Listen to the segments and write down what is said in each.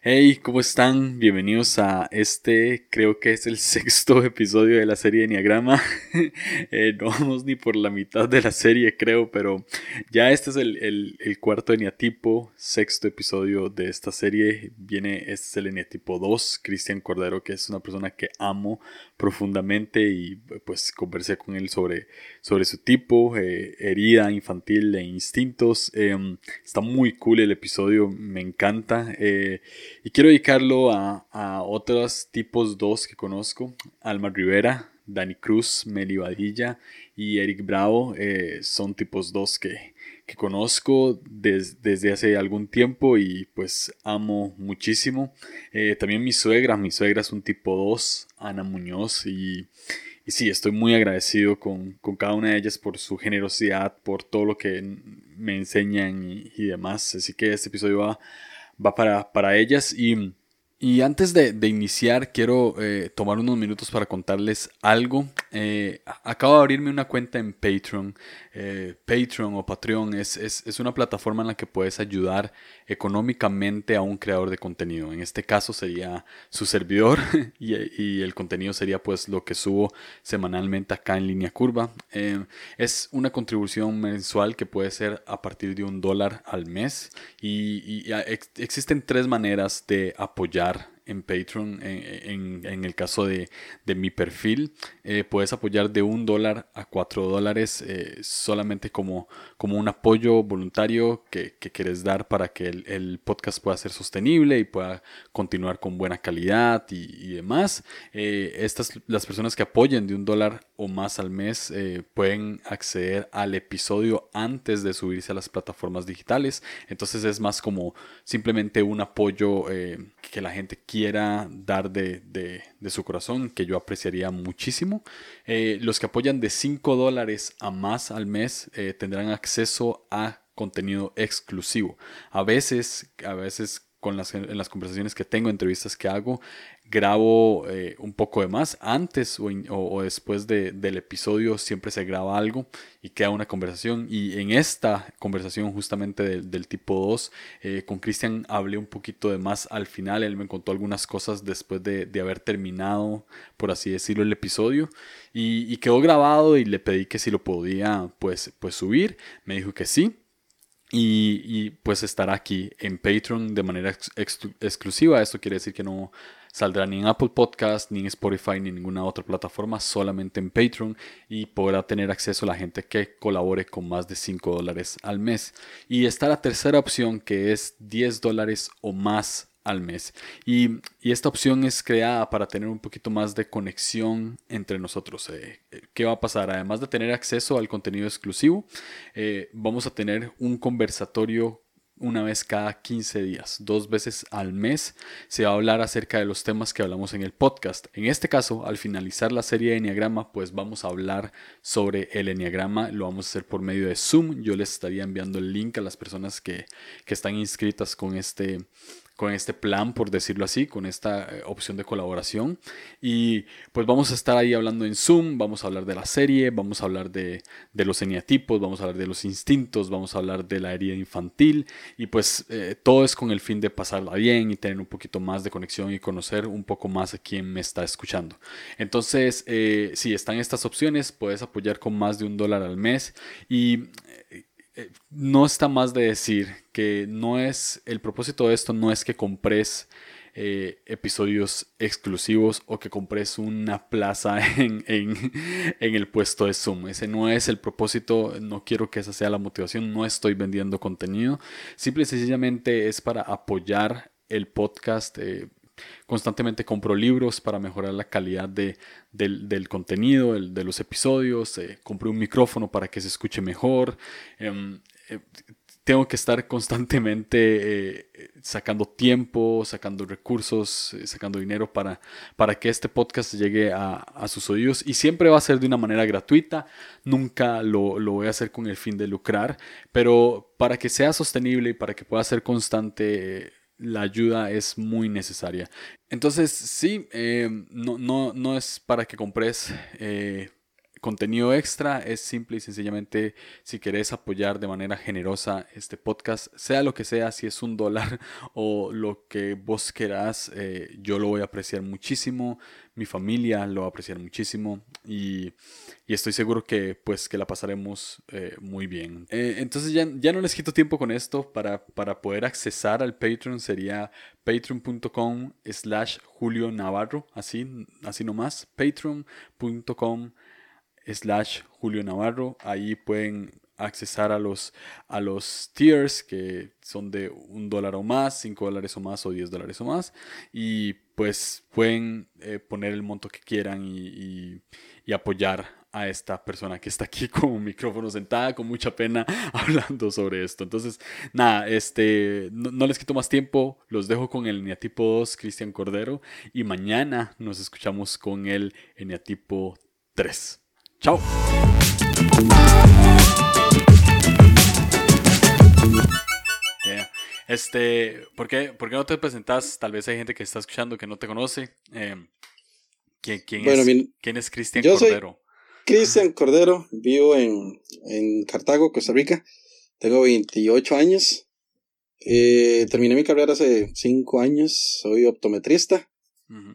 Hey, ¿cómo están? Bienvenidos a este, creo que es el sexto episodio de la serie Enneagrama. Eh, no vamos ni por la mitad de la serie, creo, pero ya este es el, el, cuarto eneatipo, sexto episodio de esta serie. Viene, este es el eneatipo 2, Cristian Cordero, que es una persona que amo profundamente y pues conversé con él sobre, sobre su tipo, eh, herida infantil e instintos. Em, está muy cool el episodio, me encanta. Eh, y quiero dedicarlo a, otros tipos dos que conozco, Alma Rivera, Dani Cruz, Meli Vadilla y Eric Bravo. Eh, son tipos dos que, conozco desde hace algún tiempo y pues amo muchísimo. Eh, también mi suegra, mi suegra es un tipo 2, Ana Muñoz y, y sí, estoy muy agradecido con, cada una de ellas por su generosidad, por todo lo que me enseñan y, y demás. Así que este episodio va va para, para ellas. Y, y antes de, de, iniciar, quiero eh, tomar unos minutos para contarles algo. Eh, acabo de abrirme una cuenta en Patreon. Eh, Patreon o Patreon es, es, es, una plataforma en la que puedes ayudar económicamente a un creador de contenido. En este caso sería su servidor y, y el contenido sería pues lo que subo semanalmente acá en línea curva. es una contribución mensual que puede ser a partir de un dólar al mes y, y existen tres maneras de apoyar en Patreon, en, el caso de, mi perfil, eh, puedes apoyar de un dólar a cuatro dólares eh, solamente como, como un apoyo voluntario que, quieres dar para que el, podcast pueda ser sostenible y pueda continuar con buena calidad y, demás. Eh, estas, las personas que apoyen de un dólar o más al mes pueden acceder al episodio antes de subirse a las plataformas digitales. Entonces es más como simplemente un apoyo que la gente quiera dar de, su corazón, que yo apreciaría muchísimo. Eh, los que apoyan de 5 dólares a más al mes eh, tendrán acceso a contenido exclusivo. A veces, a veces con las, en las conversaciones que tengo, entrevistas que hago, grabo eh, un poco de más. Antes o, después del episodio siempre se graba algo y queda una conversación. Y en esta conversación justamente del, tipo 2, eh, con Cristian hablé un poquito de más al final. Él me contó algunas cosas después de, haber terminado, por así decirlo, el episodio. Y, quedó grabado y le pedí que si lo podía pues, pues subir. Me dijo que sí. Y, pues estará aquí en Patreon de manera exclusiva. Esto quiere decir que no saldrá ni en Apple Podcast, ni en Spotify, ni en ninguna otra plataforma, solamente en Patreon y podrá tener acceso a la gente que colabore con más de 5 dólares al mes. Y está la tercera opción que es 10 dólares o más al mes. Y, esta opción es creada para tener un poquito más de conexión entre nosotros. Eh, eh, ¿Qué va a pasar? Además de tener acceso al contenido exclusivo, eh, vamos a tener un conversatorio una vez cada 15 días, dos veces al mes, se va a hablar acerca de los temas que hablamos en el podcast. En este caso, al finalizar la serie de Enneagrama, pues vamos a hablar sobre el Enneagrama, lo vamos a hacer por medio de Zoom. Yo les estaría enviando el link a las personas que, que están inscritas con este, con este plan, por decirlo así, con esta eh, opción de colaboración. Y pues vamos a estar ahí hablando en Zoom, vamos a hablar de la serie, vamos a hablar de, los eneatipos, vamos a hablar de los instintos, vamos a hablar de la herida infantil. Y pues eh, todo es con el fin de pasarla bien y tener un poquito más de conexión y conocer un poco más a quien me está escuchando. Entonces, eh, si están estas opciones, puedes apoyar con más de un dólar al mes. Y eh, no está más de decir que no es, el propósito de esto no es que compres eh, episodios exclusivos o que compres una plaza en, el puesto de Zoom. Ese no es el propósito, no quiero que esa sea la motivación, no estoy vendiendo contenido, simple y sencillamente es para apoyar el podcast. Eh, Constantemente compro libros para mejorar la calidad de, del, contenido, de los episodios. Eh, compré un micrófono para que se escuche mejor. Em, eh, tengo que estar constantemente eh, sacando tiempo, sacando recursos, sacando dinero para, para que este podcast llegue a, sus oídos. Y siempre va a ser de una manera gratuita. Nunca lo, lo, voy a hacer con el fin de lucrar. Pero para que sea sostenible y para que pueda ser constante la ayuda es muy necesaria. Entonces, sí, eh, no, no, no, es para que compres eh, contenido extra es simple y sencillamente si querés apoyar de manera generosa este podcast, sea lo que sea, si es un dólar o lo que vos querás, eh, yo lo voy a apreciar muchísimo, mi familia lo va a apreciar muchísimo y, estoy seguro que pues que la pasaremos eh, muy bien. Eh, entonces ya, ya no les quito tiempo con esto, para, para poder accesar al Patreon sería patreon.com slash Julio Navarro, así, así nomás, patreon.com slash Julio Navarro. Ahí pueden accesar a los, a los tiers que son de un dólar o más, cinco dólares o más o diez dólares o más. Y pues pueden eh, poner el monto que quieran y, apoyar a esta persona que está aquí con un micrófono sentada con mucha pena hablando sobre esto. Entonces, nada, este, no, no les quito más tiempo, los dejo con el eneatipo 2, Cristian Cordero, y mañana nos escuchamos con el eneatipo 3. Chao. Este, ¿por qué, ¿por qué, no te presentas? Tal vez hay gente que está escuchando que no te conoce. Eh, ¿quién, quién, es, ¿Quién es Cristian Cordero? Cristian Cordero, vivo en, en, Cartago, Costa Rica. Tengo 28 años. Eh, terminé mi carrera hace 5 años. Soy optometrista,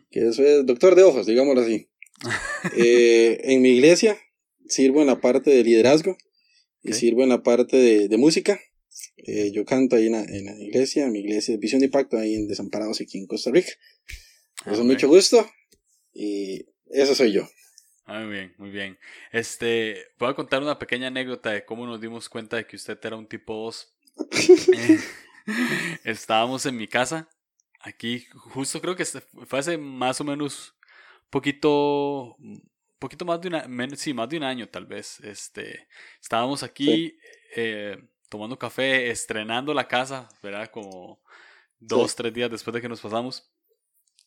que soy doctor de ojos, digámoslo así. Eh, en mi iglesia sirvo en la parte de liderazgo y sirvo en la parte de, música. Eh, yo canto ahí en la, iglesia, mi iglesia es Visión de Impacto, ahí en Desamparados, aquí en Costa Rica. Ah, mucho gusto y eso soy yo. Ah, muy bien, muy bien. Este, voy a contar una pequeña anécdota de cómo nos dimos cuenta de que usted era un tipo 2. Eh, estábamos en mi casa, aquí, justo creo que fue hace más o menos poquito, poquito más de una, sí, más de un año tal vez. Este, estábamos aquí eh, tomando café, estrenando la casa, ¿verdad? Como dos, tres días después de que nos pasamos.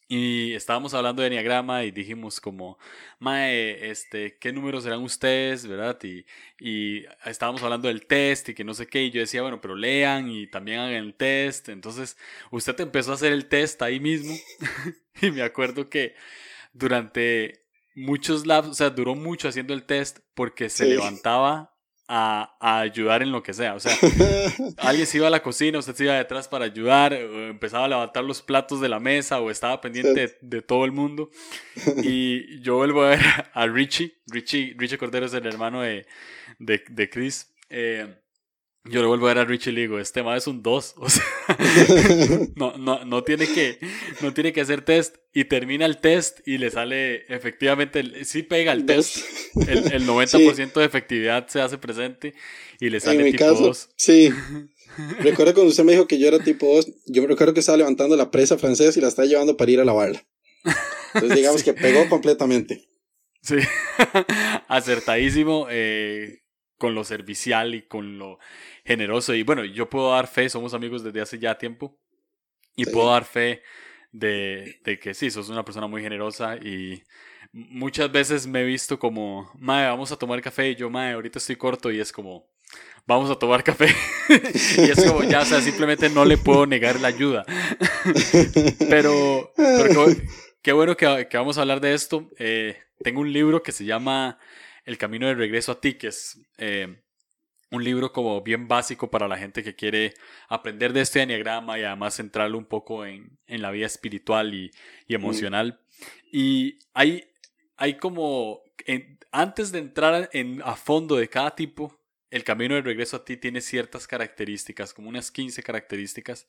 Y estábamos hablando de Enneagrama y dijimos como, Mae, este, ¿qué números serán ustedes? ¿Verdad? Y, y estábamos hablando del test y que no sé qué. Y yo decía, bueno, pero lean y también hagan el test. Entonces, usted empezó a hacer el test ahí mismo. y me acuerdo que durante muchos labs, o sea, duró mucho haciendo el test porque se levantaba a, a, ayudar en lo que sea. O sea, alguien se iba a la cocina, usted se iba detrás para ayudar, o empezaba a levantar los platos de la mesa, o estaba pendiente de, todo el mundo. Y yo vuelvo a ver a Richie. Richie, Richie Cordero es el hermano de, de, de Chris. Eh, yo le vuelvo a ver a Richie y le digo, este ma es un 2. O sea, no, no, no, tiene que, no tiene que hacer test. Y termina el test y le sale efectivamente, sí pega el test. El, el 90% de efectividad se hace presente y le sale en mi tipo caso, 2. Sí. Recuerdo cuando usted me dijo que yo era tipo 2, yo recuerdo que estaba levantando la presa francesa y la estaba llevando para ir a lavarla. Entonces digamos que pegó completamente. Sí, acertadísimo eh, con lo servicial y con lo generoso. Y bueno, yo puedo dar fe, somos amigos desde hace ya tiempo. Y puedo dar fe de, de, que sí, sos una persona muy generosa y muchas veces me he visto como, Mae, vamos a tomar café. Y yo, Mae, ahorita estoy corto y es como, vamos a tomar café. y es como, ya, o sea, simplemente no le puedo negar la ayuda. pero, pero qué, bueno que, que, vamos a hablar de esto. Eh, tengo un libro que se llama El Camino de Regreso a ti, que es... Eh, un libro como bien básico para la gente que quiere aprender de este enneagrama y además centrarlo un poco en, en la vida espiritual y, y emocional. Y hay, hay como, antes de entrar en, a fondo de cada tipo, el camino de regreso a ti tiene ciertas características, como unas 15 características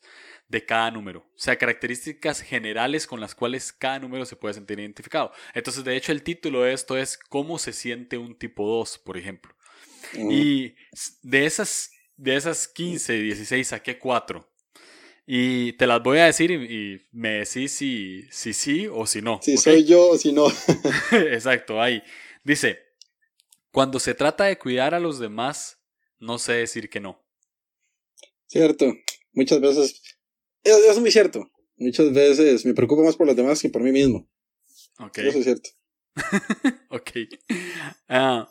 de cada número. O sea, características generales con las cuales cada número se puede sentir identificado. Entonces, de hecho, el título de esto es ¿Cómo se siente un tipo 2, por ejemplo? Y de esas, de esas 15, 16 saqué 4. Y te las voy a decir y, me decís si, si sí o si no. Si soy yo o si no. Exacto, ahí. Dice, cuando se trata de cuidar a los demás, no sé decir que no. Cierto. Muchas veces. Es, muy cierto. Muchas veces me preocupo más por los demás que por mí mismo. Ok. Eso es cierto. ok. Ah,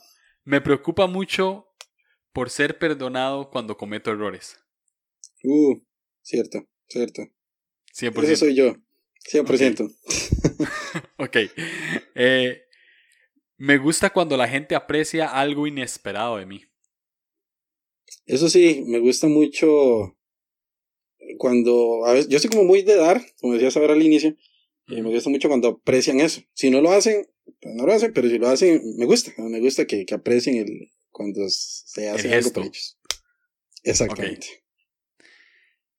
me preocupa mucho por ser perdonado cuando cometo errores. Uh, cierto, cierto. 100%. Eso soy yo, 100%. Ok. okay. Eh, Me gusta cuando la gente aprecia algo inesperado de mí. Eso sí, me gusta mucho cuando, a veces, yo soy como muy de dar, como decías ahora al inicio, y me gusta mucho cuando aprecian eso. Si no lo hacen, no lo hacen, pero si lo hacen, me gusta, me gusta que, que aprecien el, cuando se hace algo por ellos. Exactamente.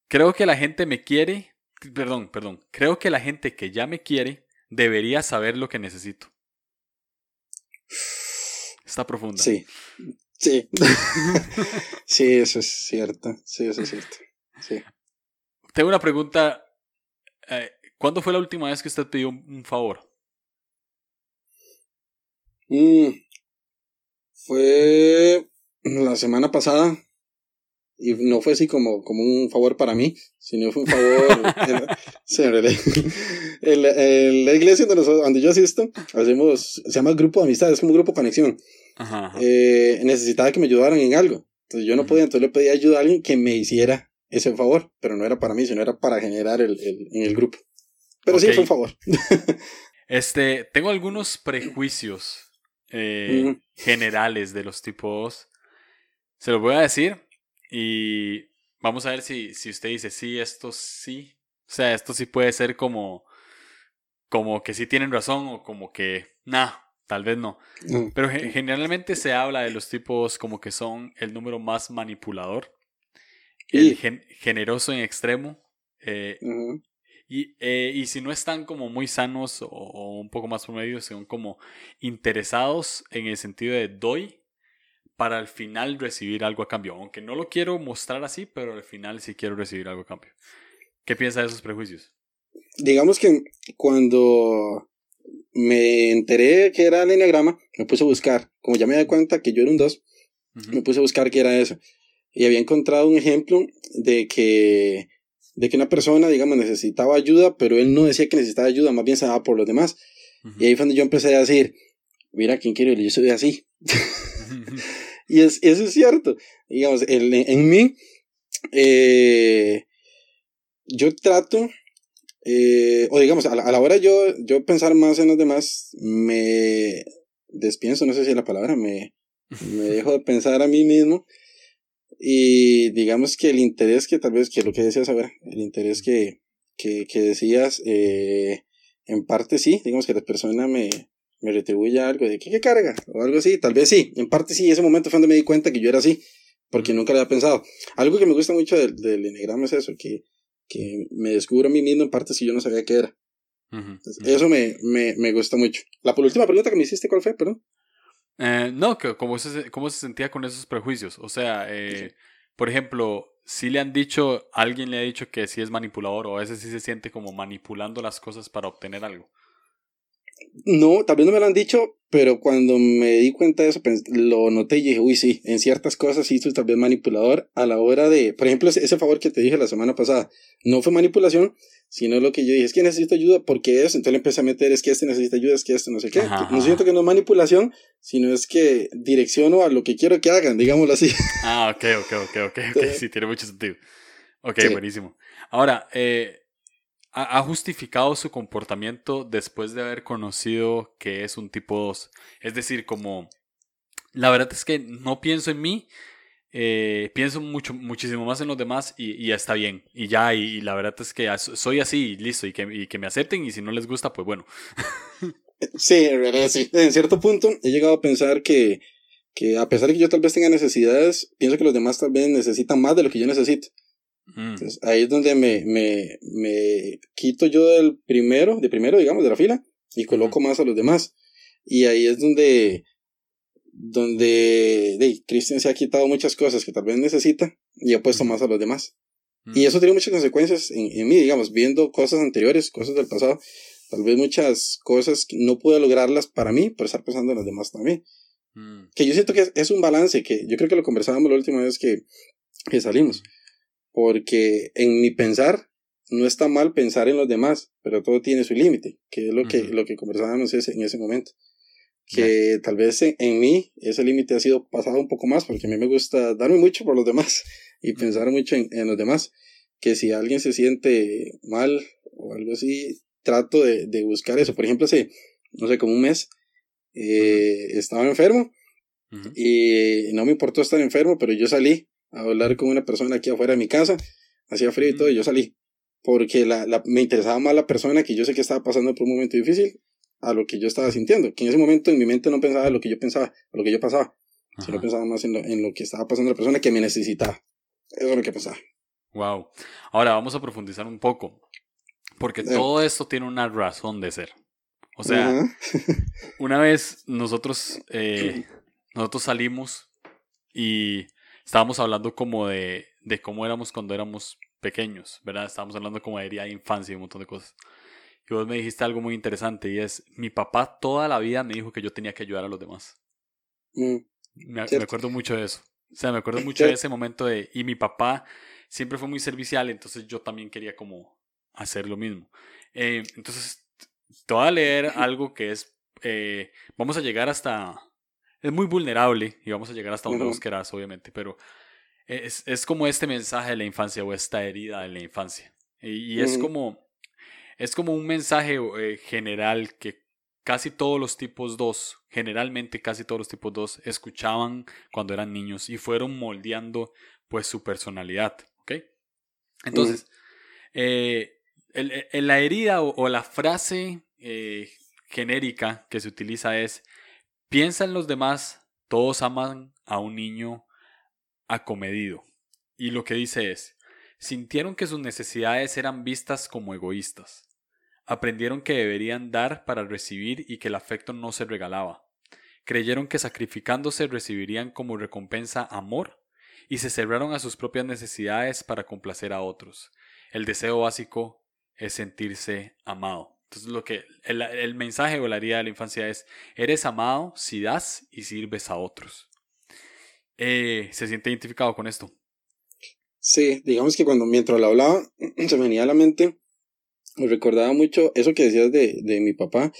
Creo que la gente me quiere, perdón, perdón, creo que la gente que ya me quiere debería saber lo que necesito. Está profunda. Sí, sí. sí, eso es cierto. Sí, eso es cierto. Sí. Tengo una pregunta. Eh, ¿Cuándo fue la última vez que usted pidió un favor? Mm, fue la semana pasada. Y no fue así como, como un favor para mí, sino fue un favor. en, la iglesia donde, donde, yo asisto, hacemos, se llama grupo de amistad, es como grupo conexión. Eh, necesitaba que me ayudaran en algo. Entonces yo no podía, entonces le pedí ayuda a alguien que me hiciera ese favor, pero no era para mí, sino era para generar el, el en el grupo. Pero sí, fue un favor. este, tengo algunos prejuicios eh, generales de los tipos. Se los voy a decir y vamos a ver si, si usted dice, sí, esto sí. O sea, esto sí puede ser como, como que sí tienen razón o como que, nah, tal vez no. Pero generalmente se habla de los tipos como que son el número más manipulador, el generoso en extremo. Eh, y, eh, y, si no están como muy sanos o, un poco más promedio, son como interesados en el sentido de doy para al final recibir algo a cambio. Aunque no lo quiero mostrar así, pero al final sí quiero recibir algo a cambio. ¿Qué piensa de esos prejuicios? Digamos que cuando me enteré que era el enneagrama, me puse a buscar. Como ya me di cuenta que yo era un 2, me puse a buscar qué era eso. Y había encontrado un ejemplo de que, de que una persona, digamos, necesitaba ayuda, pero él no decía que necesitaba ayuda, más bien se daba por los demás. Y ahí fue donde yo empecé a decir, mira, ¿quién quiere? Yo soy así. Y es, eso es cierto. Digamos, el, en mí, eh, yo trato, eh, o digamos, a la, a la, hora yo, yo pensar más en los demás, me despienso, no sé si es la palabra, me, me dejo de pensar a mí mismo. Y digamos que el interés que tal vez, que lo que decías ahora, el interés que, que, que decías, eh, en parte sí, digamos que la persona me, me retribuye algo de que qué carga o algo así, tal vez sí, en parte sí, ese momento fue donde me di cuenta que yo era así, porque nunca lo había pensado. Algo que me gusta mucho del, del es eso, que, que me descubro a mí mismo en parte si yo no sabía qué era. Eso me, me, me gusta mucho. La última pregunta que me hiciste, ¿cuál fue? Perdón. Eh, no, que cómo se, cómo se sentía con esos prejuicios. O sea, eh, por ejemplo, si le han dicho, alguien le ha dicho que sí es manipulador o a veces sí se siente como manipulando las cosas para obtener algo. No, tal vez no me lo han dicho, pero cuando me di cuenta de eso, lo noté y dije, uy, sí, en ciertas cosas sí soy tal vez manipulador a la hora de, por ejemplo, ese, favor que te dije la semana pasada, no fue manipulación, sino lo que yo dije, es que necesito ayuda, porque es? Entonces le empecé a meter, es que este necesita ayuda, es que este no sé qué. No siento que no es manipulación, sino es que direcciono a lo que quiero que hagan, digámoslo así. Ah, ok, ok, ok, ok, ok, sí, tiene mucho sentido. Ok, buenísimo. Ahora, eh, ha justificado su comportamiento después de haber conocido que es un tipo 2. Es decir, como la verdad es que no pienso en mí, eh, pienso mucho, muchísimo más en los demás y, ya está bien. Y ya, y, la verdad es que soy así y listo, y que, y que me acepten y si no les gusta, pues bueno. sí, en realidad sí. En cierto punto he llegado a pensar que, que a pesar de que yo tal vez tenga necesidades, pienso que los demás tal vez necesitan más de lo que yo necesito. Mm. Entonces, ahí es donde me, me, me quito yo del primero, de primero, digamos, de la fila, y coloco más a los demás. Y ahí es donde, donde de, Christian se ha quitado muchas cosas que tal vez necesita y ha puesto más a los demás. Y eso tiene muchas consecuencias en, en, mí, digamos, viendo cosas anteriores, cosas del pasado. Tal vez muchas cosas que no pude lograrlas para mí, por estar pensando en los demás también. Mm. Que yo siento que es, es, un balance, que yo creo que lo conversábamos la última vez que, que salimos porque en mi pensar no está mal pensar en los demás, pero todo tiene su límite, que es lo que, lo que conversábamos ese, en ese momento. Que tal vez en, mí ese límite ha sido pasado un poco más, porque a mí me gusta darme mucho por los demás y pensar mucho en, en, los demás. Que si alguien se siente mal o algo así, trato de, de buscar eso. Por ejemplo, hace, no sé, como un mes, eh, estaba enfermo y no me importó estar enfermo, pero yo salí a hablar con una persona aquí afuera de mi casa, hacía frío y todo, y yo salí, porque la, la, me interesaba más la persona que yo sé que estaba pasando por un momento difícil a lo que yo estaba sintiendo, que en ese momento en mi mente no pensaba lo que yo pensaba, lo que yo pasaba, sino pensaba más en lo, en lo que estaba pasando la persona que me necesitaba. Eso es lo que pasaba. Wow. Ahora vamos a profundizar un poco, porque todo esto tiene una razón de ser. O sea, una vez nosotros, eh, nosotros salimos y estábamos hablando como de, de cómo éramos cuando éramos pequeños, ¿verdad? Estábamos hablando como de de infancia y un montón de cosas. Y vos me dijiste algo muy interesante y es, mi papá toda la vida me dijo que yo tenía que ayudar a los demás. Mm, me, acuerdo mucho de eso. O sea, me acuerdo mucho de ese momento de, y mi papá siempre fue muy servicial, entonces yo también quería como hacer lo mismo. Eh, entonces, te voy a leer algo que es, eh, vamos a llegar hasta, es muy vulnerable y vamos a llegar hasta donde vos querás, obviamente, pero es, es, como este mensaje de la infancia o esta herida de la infancia. Y, es como es como un mensaje eh, general que casi todos los tipos 2, generalmente casi todos los tipos 2, escuchaban cuando eran niños y fueron moldeando pues su personalidad. Entonces, eh, la herida o, la frase eh, genérica que se utiliza es, piensa en los demás, todos aman a un niño acomedido. Y lo que dice es, sintieron que sus necesidades eran vistas como egoístas. Aprendieron que deberían dar para recibir y que el afecto no se regalaba. Creyeron que sacrificándose recibirían como recompensa amor y se cerraron a sus propias necesidades para complacer a otros. El deseo básico es sentirse amado. Entonces lo que el, mensaje o la herida de la infancia es eres amado si das y sirves a otros. Eh, ¿Se siente identificado con esto? Sí, digamos que cuando mientras lo hablaba se venía a la mente me recordaba mucho eso que decías de, de mi papá.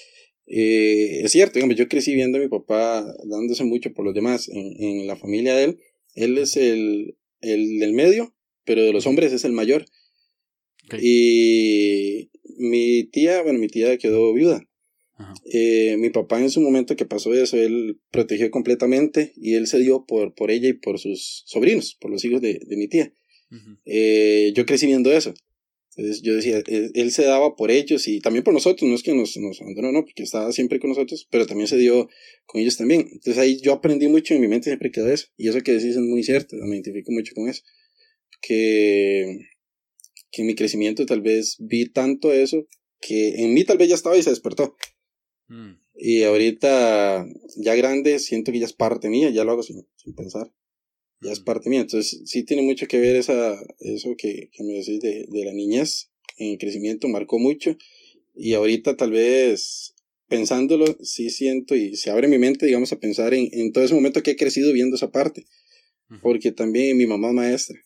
Eh, es cierto, digamos, yo crecí viendo a mi papá dándose mucho por los demás en, en la familia de él. Él es el, el del medio, pero de los hombres es el mayor. Y mi tía, bueno, mi tía quedó viuda. Eh, mi papá en su momento que pasó eso, él protegió completamente y él se dio por, por ella y por sus sobrinos, por los hijos de, de mi tía. eh, yo crecí viendo eso. Entonces yo decía, él, se daba por ellos y también por nosotros, no es que nos, nos abandonó, no, porque estaba siempre con nosotros, pero también se dio con ellos también. Entonces ahí yo aprendí mucho, en mi mente siempre quedó eso. Y eso que decís es muy cierto, me identifico mucho con eso. Que, que en mi crecimiento tal vez vi tanto eso, que en mí tal vez ya estaba y se despertó. Mm. Y ahorita, ya grande, siento que ya es parte mía, ya lo hago sin, sin pensar ya es parte mía. Entonces, sí tiene mucho que ver esa, eso que, que me decís de, de la niñez en crecimiento, marcó mucho. Y ahorita tal vez pensándolo, sí siento y se abre mi mente, digamos, a pensar en, en todo ese momento que he crecido viendo esa parte. Porque también mi mamá maestra.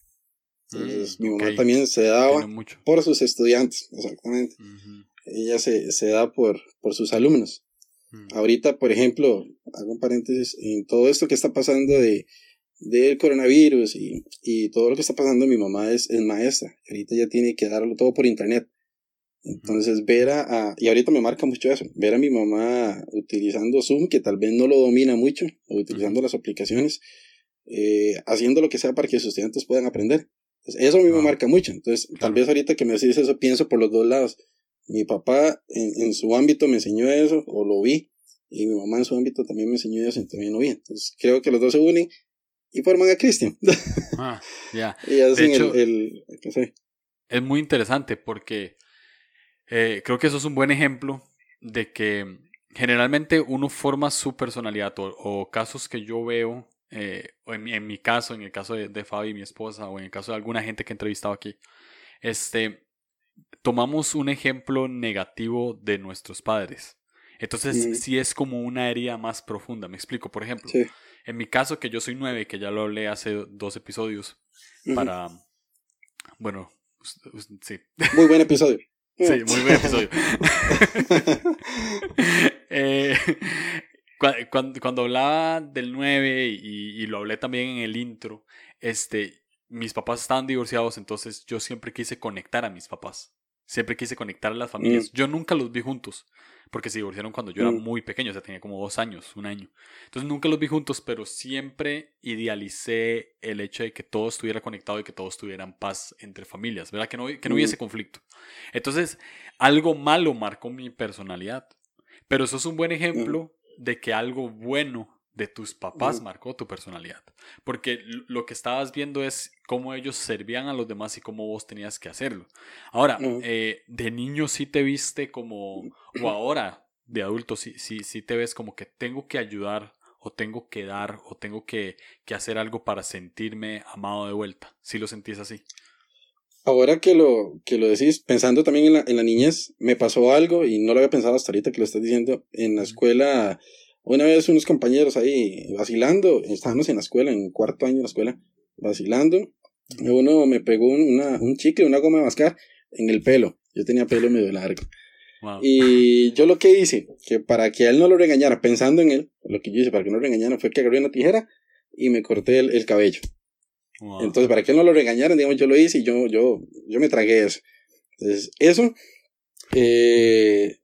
Entonces, mm, mi mamá también se daba por sus estudiantes, exactamente. Ella se, se da por, por sus alumnos. Mm. Ahorita, por ejemplo, hago un paréntesis, en todo esto que está pasando de, del coronavirus y, y, todo lo que está pasando, mi mamá es, es maestra. Ahorita ya tiene que darlo todo por internet. Entonces, ver a, y ahorita me marca mucho eso, ver a mi mamá utilizando Zoom, que tal vez no lo domina mucho, o utilizando las aplicaciones, eh, haciendo lo que sea para que sus estudiantes puedan aprender. eso a mí me marca mucho. Entonces, tal vez ahorita que me decís eso, pienso por los dos lados. Mi papá en, en, su ámbito me enseñó eso, o lo vi, y mi mamá en su ámbito también me enseñó eso, y también lo vi. Entonces, creo que los dos se unen y forman a Christian. Ah, ya. y hacen el, Es muy interesante porque eh, creo que eso es un buen ejemplo de que generalmente uno forma su personalidad o, casos que yo veo, eh, o en, mi caso, en el caso de, de Fabi, mi esposa, o en el caso de alguna gente que he entrevistado aquí, este, tomamos un ejemplo negativo de nuestros padres. Entonces, sí es como una herida más profunda. Me explico, por ejemplo. Sí. En mi caso, que yo soy nueve, que ya lo hablé hace dos episodios, para... Bueno, sí. Muy buen episodio. sí, muy buen episodio. eh, cuando, cuando, hablaba del 9 y, y, lo hablé también en el intro, este, mis papás estaban divorciados, entonces yo siempre quise conectar a mis papás. Siempre quise conectar a las familias. Mm. Yo nunca los vi juntos, porque se divorciaron cuando yo era Mm. muy pequeño, o sea, tenía como dos años, un año. Entonces nunca los vi juntos, pero siempre idealicé el hecho de que todo estuviera conectado y que todos tuvieran paz entre familias, ¿verdad? Que no, que no Mm. hubiese conflicto. Entonces, algo malo marcó mi personalidad, pero eso es un buen ejemplo de que algo bueno de tus papás marcó tu personalidad. Porque lo que estabas viendo es cómo ellos servían a los demás y cómo vos tenías que hacerlo. Ahora, eh, de niño sí te viste como, o ahora de adulto sí, sí, sí te ves como que tengo que ayudar o tengo que dar o tengo que, que hacer algo para sentirme amado de vuelta. Si lo sentís así. Ahora que lo, que lo decís, pensando también en la, en la niñez, me pasó algo y no lo había pensado hasta ahorita que lo estás diciendo. En la escuela, una vez unos compañeros ahí vacilando, estábamos en la escuela, en cuarto año de la escuela, vacilando. y Uno me pegó un- una, un chicle, una goma de mascar en el pelo. Yo tenía pelo medio largo. Wow. Y yo lo que hice, que para que él no lo regañara, pensando en él, lo que yo hice para que no lo regañara fue que agarré una tijera y me corté el, el cabello. Wow. Entonces, para que él no lo regañaran, digamos, yo lo hice y yo, yo, yo me tragué eso. Entonces, eso, eh,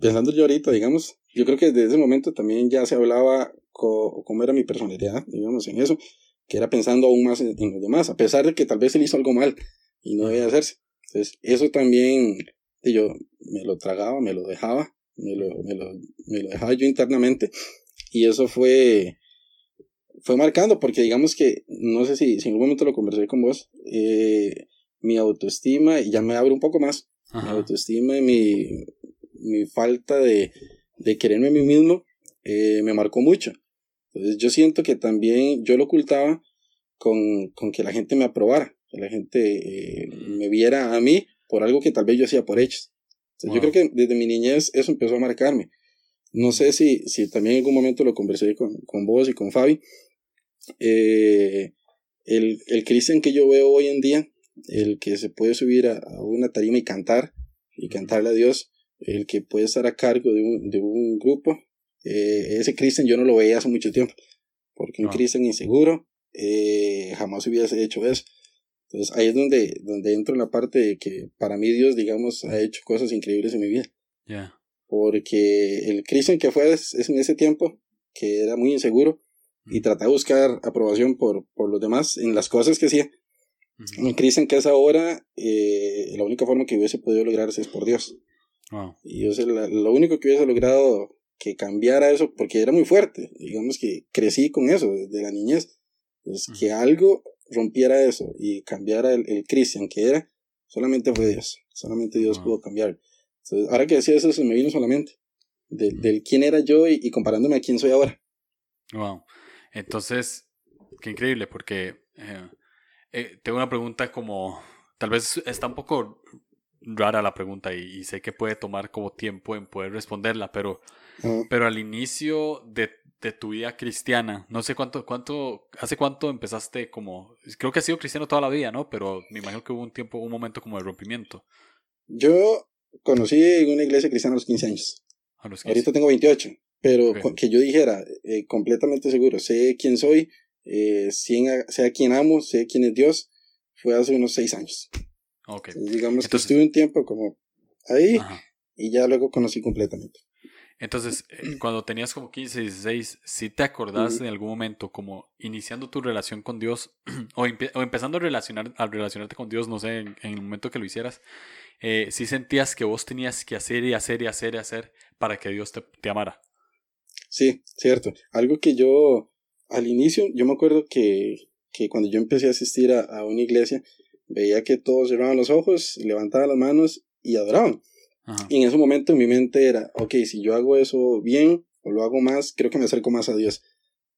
pensando yo ahorita, digamos, yo creo que desde ese momento también ya se hablaba co- cómo era mi personalidad, digamos, en eso, que era pensando aún más en, en los demás, a pesar de que tal vez él hizo algo mal y no debía hacerse. Entonces, eso también, yo me lo tragaba, me lo dejaba, me lo, me lo, me lo dejaba yo internamente, y eso fue, fue marcando, porque digamos que, no sé si, si en algún momento lo conversé con vos, eh, mi autoestima, y ya me abro un poco más, mi Ajá. autoestima y mi, mi falta de, de quererme a mí mismo eh, me marcó mucho. Entonces yo siento que también yo lo ocultaba con, con que la gente me aprobara, que la gente eh, me viera a mí por algo que tal vez yo hacía por hechos. Entonces, Yo creo que desde mi niñez eso empezó a marcarme. No sé si, si también en algún momento lo conversé con, con vos y con Fabi. Eh, el, el Cristian que yo veo hoy en día, el que se puede subir a, a una tarima y cantar, y cantarle a Dios, el que puede estar a cargo de un, de un grupo, eh, ese Cristian yo no lo veía hace mucho tiempo, porque un Wow. Cristian inseguro eh, jamás hubiese hecho eso. Entonces ahí es donde, donde entro en la parte de que para mí Dios, digamos, ha hecho cosas increíbles en mi vida porque el Christian que fue es, es en ese tiempo, que era muy inseguro y trataba de buscar aprobación por, por los demás en las cosas que hacía. Ujú. El Christian que es ahora, eh, la única forma que hubiese podido lograrse es por Dios. Wow. Y yo sé, la- lo único que hubiese logrado que cambiara eso, porque era muy fuerte, digamos que crecí con eso desde la niñez, pues Ujú. que algo rompiera eso y cambiara el, el Christian que era, solamente fue Dios, solamente Dios Wow. pudo cambiar. Entonces, ahora que decía eso, se me vino solamente del, del quién era yo y, y comparándome a quién soy ahora. Wow. Entonces, qué increíble, porque eh, eh, tengo una pregunta como, tal vez está un poco rara la pregunta y, y sé que puede tomar como tiempo en poder responderla, pero, Ajá. pero al inicio de, de tu vida cristiana, no sé cuánto, cuánto, hace cuánto empezaste como, creo que has sido cristiano toda la vida, ¿no? Pero me imagino que hubo un tiempo, un momento como de rompimiento Yo conocí en una iglesia cristiana a los 15 años. a los 15. Ahorita tengo 28, pero Ok. con- que yo dijera eh, completamente seguro, sé quién soy, eh, sé a quién amo, sé quién es Dios, fue hace unos 6 años. Ok. Entonces, digamos Entonces- que estuve un tiempo como ahí Ajá. y ya luego conocí completamente. Entonces, eh, cuando tenías como 15, 16, ¿sí te acordás de algún momento como iniciando tu relación con Dios o, empe- o empezando a, relacionar, a relacionarte con Dios, no sé, en, en el momento que lo hicieras, eh, sí sentías que vos tenías que hacer y hacer y hacer y hacer para que Dios te, te amara? Sí, cierto. Algo que yo al inicio, yo me acuerdo que, que cuando yo empecé a asistir a, a una iglesia, veía que todos cerraban los ojos, levantaban las manos y adoraban. Ajá. Y en ese momento mi mente era, ok, si yo hago eso bien o lo hago más, creo que me acerco más a Dios.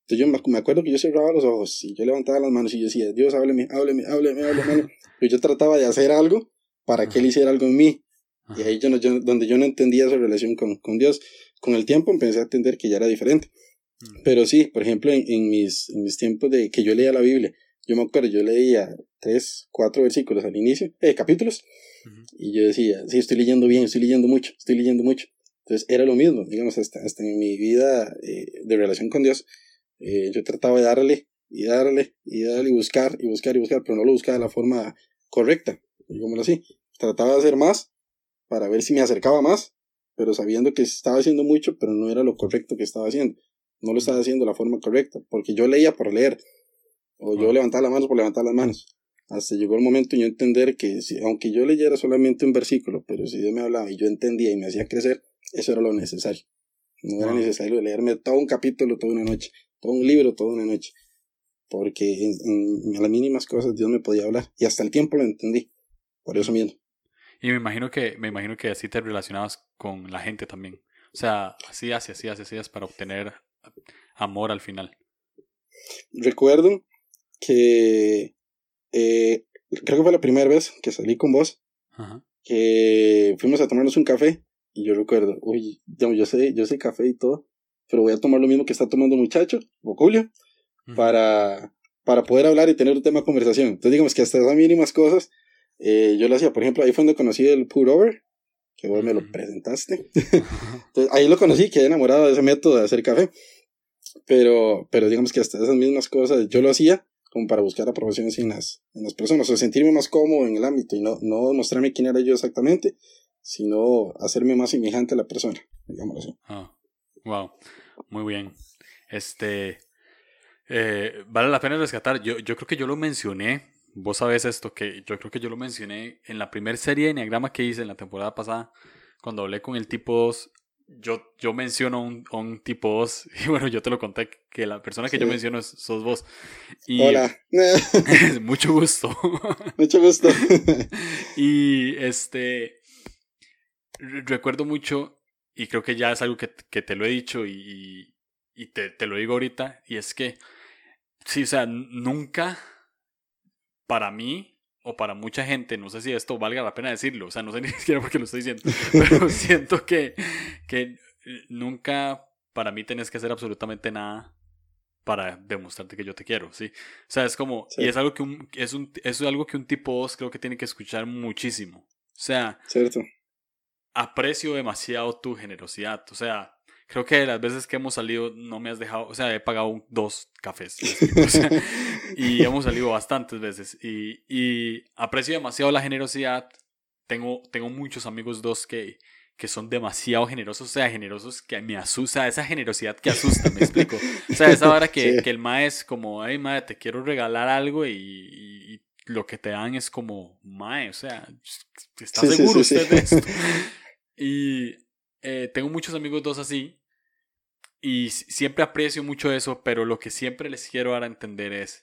Entonces yo me acuerdo que yo cerraba los ojos y yo levantaba las manos y yo decía, Dios, hábleme, hábleme, hábleme, hábleme. Pero yo trataba de hacer algo para que Él hiciera algo en mí. Y Ajá. ahí yo, no, yo- donde yo no entendía esa relación con, con Dios. Con el tiempo empecé a entender que ya era diferente. Mm. Pero sí, por ejemplo, en, en mis, en mis tiempos de que yo leía la Biblia, yo me acuerdo, yo leía tres, cuatro versículos al inicio, eh, capítulos, Ujú. y yo decía, sí, estoy leyendo bien, estoy leyendo mucho, estoy leyendo mucho. Entonces era lo mismo, digamos, hasta, hasta en mi vida eh, de relación con Dios, eh, yo trataba de darle y darle y darle y buscar y buscar y buscar, pero no lo buscaba de la forma correcta, digámoslo así. Trataba de hacer más para ver si me acercaba más, pero sabiendo que estaba haciendo mucho, pero no era lo correcto que estaba haciendo. No lo estaba haciendo de la forma correcta, porque yo leía por leer, o yo levantaba las manos por levantar las manos. Hasta llegó el momento de yo entender que, si, aunque yo leyera solamente un versículo, pero si Dios me hablaba y yo entendía y me hacía crecer, eso era lo necesario. No era necesario leerme todo un capítulo toda una noche, todo un libro toda una noche, porque en, las mínimas cosas Dios me podía hablar y hasta el tiempo lo entendí, por eso mismo. Y me imagino que, me imagino que así te relacionabas con la gente también. O sea, así así, así así para obtener amor al final. Recuerdo que eh, creo que fue la primera vez que salí con vos, que fuimos a tomarnos un café y yo recuerdo, uy, yo sé, yo sé café y todo, pero voy a tomar lo mismo que está tomando el muchacho, o Julio, para, para poder hablar y tener un tema de conversación. Entonces digamos que hasta esas mínimas cosas, eh, yo lo hacía, por ejemplo, ahí fue donde conocí el Pour Over, que vos me lo presentaste. Entonces, ahí lo conocí, quedé enamorado de ese método de hacer café. Pero, pero digamos que hasta esas mismas cosas yo lo hacía como para buscar aprobación en las, en las personas, o sentirme más cómodo en el ámbito y no, no mostrarme quién era yo exactamente, sino hacerme más semejante a la persona, digámoslo así. Ah, wow, muy bien. Este, eh, vale la pena rescatar, yo, yo creo que yo lo mencioné, vos sabes esto, que yo creo que yo lo mencioné en la primera serie de Enneagrama que hice en la temporada pasada, cuando hablé con el tipo 2 yo, yo menciono un, un tipo 2 y bueno, yo te lo conté que la persona que yo menciono sos vos. Y Hola. mucho gusto. mucho gusto. y este, recuerdo mucho, y creo que ya es algo que, que te lo he dicho y, y te, te, lo digo ahorita, y es que, sí, o sea, nunca para mí o para mucha gente, no sé si esto valga la pena decirlo, o sea, no sé ni siquiera por qué lo estoy diciendo, pero siento que, que nunca para mí tenés que hacer absolutamente nada para demostrarte que yo te quiero, ¿sí? O sea, es como, y es algo que un, es un, es algo que un tipo 2 creo que tiene que escuchar muchísimo. O sea, Cierto. aprecio demasiado tu generosidad, o sea, creo que las veces que hemos salido no me has dejado, o sea, he pagado dos cafés. y hemos salido bastantes veces. Y, y, aprecio demasiado la generosidad. Tengo, tengo muchos amigos dos que, que son demasiado generosos, o sea, generosos que me asusta, esa generosidad que asusta, me explico. O sea, esa hora que, que el mae es como, ay mae, te quiero regalar algo y, y, lo que te dan es como, mae, o sea, ¿estás seguro usted de esto? Y eh, tengo muchos amigos dos así, y siempre aprecio mucho eso, pero lo que siempre les quiero dar a entender es,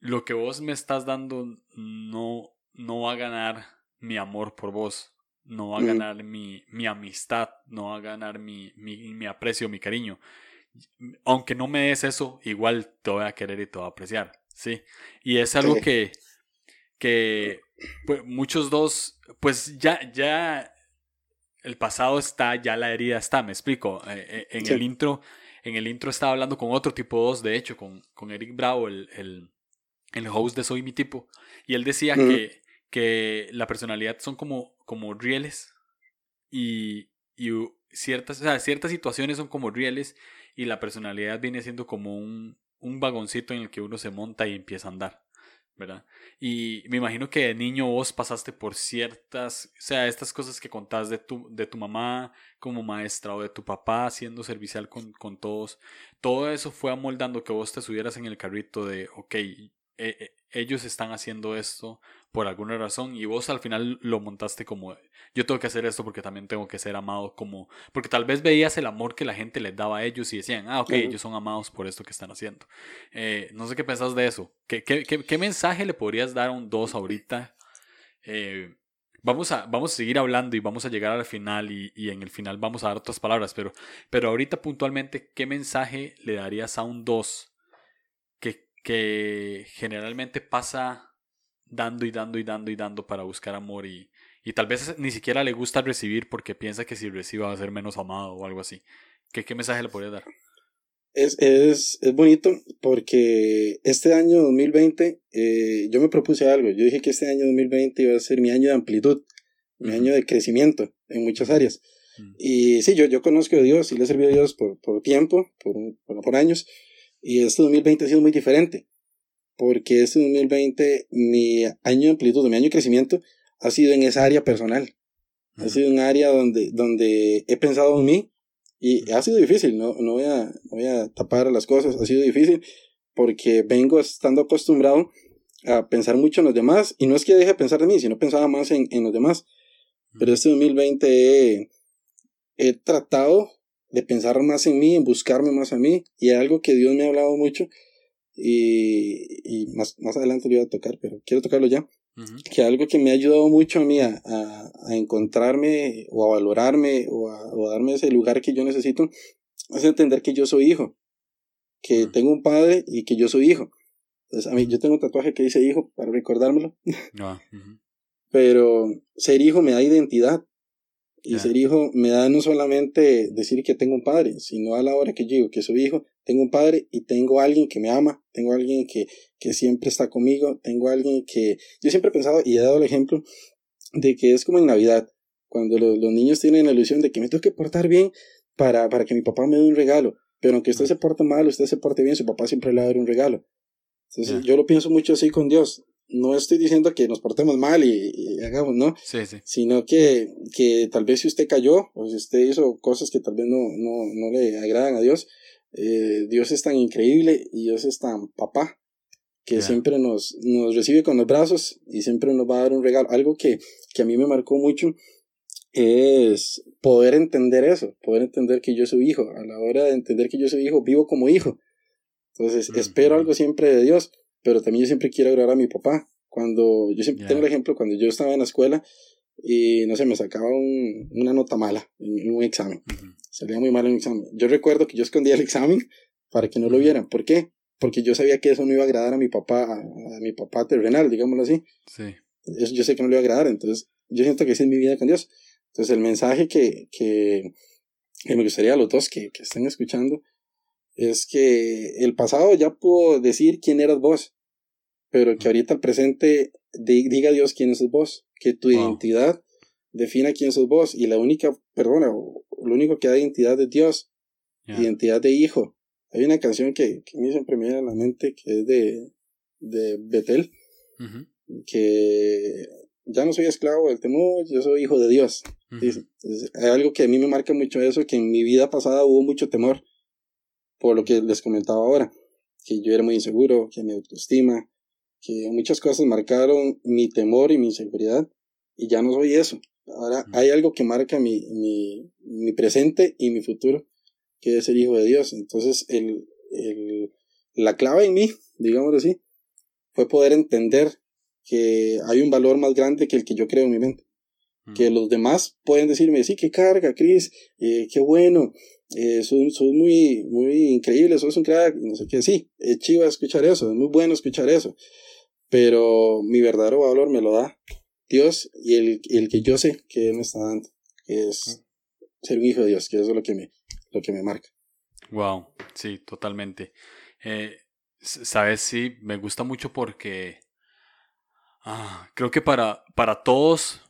lo que vos me estás dando no, no va a ganar mi amor por vos, no va a ganar mi, mi amistad, no va a ganar mi, mi, mi, aprecio, mi cariño. Aunque no me des eso, igual te voy a querer y te voy a apreciar, ¿sí? Y es algo que, que pues, muchos dos, pues ya, ya el pasado está, ya la herida está, me explico. Eh, eh, en el intro, en el intro estaba hablando con otro tipo 2, de hecho, con, con Eric Bravo, el, el, el, host de Soy mi tipo. Y él decía que, que la personalidad son como, como rieles y, y ciertas, o sea, ciertas situaciones son como rieles y la personalidad viene siendo como un, un vagoncito en el que uno se monta y empieza a andar. ¿Verdad? Y me imagino que de niño vos pasaste por ciertas, o sea, estas cosas que contás de tu, de tu mamá como maestra o de tu papá siendo servicial con, con todos, todo eso fue amoldando que vos te subieras en el carrito de, ok, eh, eh, ellos están haciendo esto por alguna razón y vos al final lo montaste como yo tengo que hacer esto porque también tengo que ser amado como porque tal vez veías el amor que la gente les daba a ellos y decían ah ok ellos son amados por esto que están haciendo eh, no sé qué pensás de eso. ¿Qué, qué, qué, mensaje le podrías dar a un dos ahorita vamos a vamos a seguir hablando y vamos a llegar al final y, y, en el final vamos a dar otras palabras pero pero ahorita puntualmente qué mensaje le darías a un dos que generalmente pasa dando y dando y dando y dando para buscar amor y, y tal vez ni siquiera le gusta recibir porque piensa que si reciba va a ser menos amado o algo así. ¿Qué, qué mensaje le podría dar? Es, es, es, bonito porque este año 2020 eh, yo me propuse algo. Yo dije que este año 2020 iba a ser mi año de amplitud, mi año de crecimiento en muchas áreas. Mm. Y sí, yo, yo conozco a Dios y le he servido a Dios por, por tiempo, por, por, por años, y este 2020 ha sido muy diferente, porque este 2020 mi año de amplitud, mi año de crecimiento ha sido en esa área personal. Ha sido un área donde, donde he pensado en mí y ha sido difícil, no, no, voy a, no voy a tapar las cosas, ha sido difícil porque vengo estando acostumbrado a pensar mucho en los demás y no es que deje de pensar en mí, sino pensaba más en, en los demás. Pero este 2020 he, he tratado de pensar más en mí, en buscarme más a mí y algo que Dios me ha hablado mucho y, y más, más adelante lo iba a tocar, pero quiero tocarlo ya. Que algo que me ha ayudado mucho a mí a, a, encontrarme o a valorarme o a, o a, darme ese lugar que yo necesito es entender que yo soy hijo, que tengo un padre y que yo soy hijo. Entonces, a mí, yo tengo un tatuaje que dice hijo para recordármelo. Ah, pero ser hijo me da identidad. Y ser hijo me da no solamente decir que tengo un padre, sino a la hora que yo digo que soy hijo, tengo un padre y tengo alguien que me ama, tengo alguien que, que siempre está conmigo, tengo alguien que yo siempre he pensado y he dado el ejemplo de que es como en Navidad, cuando los, los niños tienen la ilusión de que me tengo que portar bien para, para que mi papá me dé un regalo, pero aunque usted se porte mal, usted se porte bien, su papá siempre le va a dar un regalo. Entonces yo lo pienso mucho así con Dios. No estoy diciendo que nos portemos mal y, hagamos, ¿no? Sí, sí. Sino que, que tal vez si usted cayó o si usted hizo cosas que tal vez no, no, no le agradan a Dios, eh, Dios es tan increíble y Dios es tan papá que siempre nos, nos recibe con los brazos y siempre nos va a dar un regalo. Algo que, que a mí me marcó mucho es poder entender eso, poder entender que yo soy hijo. A la hora de entender que yo soy hijo, vivo como hijo. Entonces, espero algo siempre de Dios, pero también yo siempre quiero agradar a mi papá. Cuando, yo siempre tengo el ejemplo, cuando yo estaba en la escuela y, no sé, me sacaba un, una nota mala en, un examen. Salía muy mal en un examen. Yo recuerdo que yo escondía el examen para que no lo vieran. ¿Por qué? Porque yo sabía que eso no iba a agradar a mi papá, a, mi papá terrenal, digámoslo así. Sí. yo sé que no le iba a agradar, entonces yo siento que esa es mi vida con Dios. Entonces el mensaje que, que, que me gustaría a los dos que, que estén escuchando es que el pasado ya pudo decir quién eras vos, pero que ahorita el presente diga Dios quién es vos, que tu identidad defina quién sos vos y la única, perdona, lo único que da identidad es Dios, identidad de hijo. Hay una canción que, que a mí siempre me viene a la mente que es de, de Betel, que ya no soy esclavo del temor, yo soy hijo de Dios. hay algo que a mí me marca mucho eso, que en mi vida pasada hubo mucho temor, por lo que les comentaba ahora, que yo era muy inseguro, que mi autoestima, que muchas cosas marcaron mi temor y mi inseguridad, y ya no soy eso. Ahora hay algo que marca mi, mi, mi presente y mi futuro, que es ser hijo de Dios. Entonces, el, el, la clave en mí, digámoslo así, fue poder entender que hay un valor más grande que el que yo creo en mi mente. Que los demás pueden decirme, sí, qué carga, Chris, eh, qué bueno, eh, son, son, muy, muy increíbles, sos un crack, no sé qué, sí, es chiva escuchar eso, es muy bueno escuchar eso, pero mi verdadero valor me lo da Dios y el, el que yo sé que Él me está dando, que es ser un hijo de Dios, que eso es lo que me, lo que me marca. Wow, sí, totalmente. Eh, Sabes, sí, me gusta mucho porque Ah, creo que para, para todos,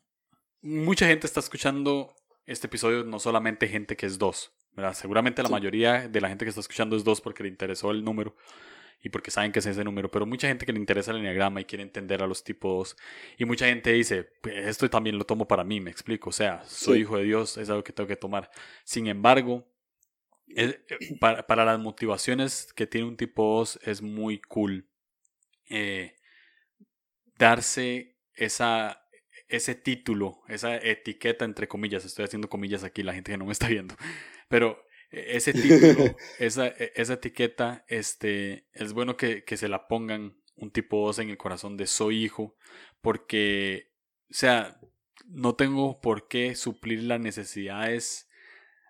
mucha gente está escuchando este episodio, no solamente gente que es dos, ¿verdad? Seguramente la mayoría de la gente que está escuchando es dos porque le interesó el número y porque saben que es ese número, pero mucha gente que le interesa el enneagrama y quiere entender a los tipos y mucha gente dice, pues, esto también lo tomo para mí, me explico, o sea, soy hijo de Dios, es algo que tengo que tomar. Sin embargo, eh, para, para, las motivaciones que tiene un tipo 2 es muy cool. Eh, darse esa, ese título, esa etiqueta, entre comillas, estoy haciendo comillas aquí, la gente que no me está viendo, pero e, ese título, esa, e, esa etiqueta, este, es bueno que, que se la pongan un tipo 2 en el corazón de soy hijo, porque, o sea, no tengo por qué suplir las necesidades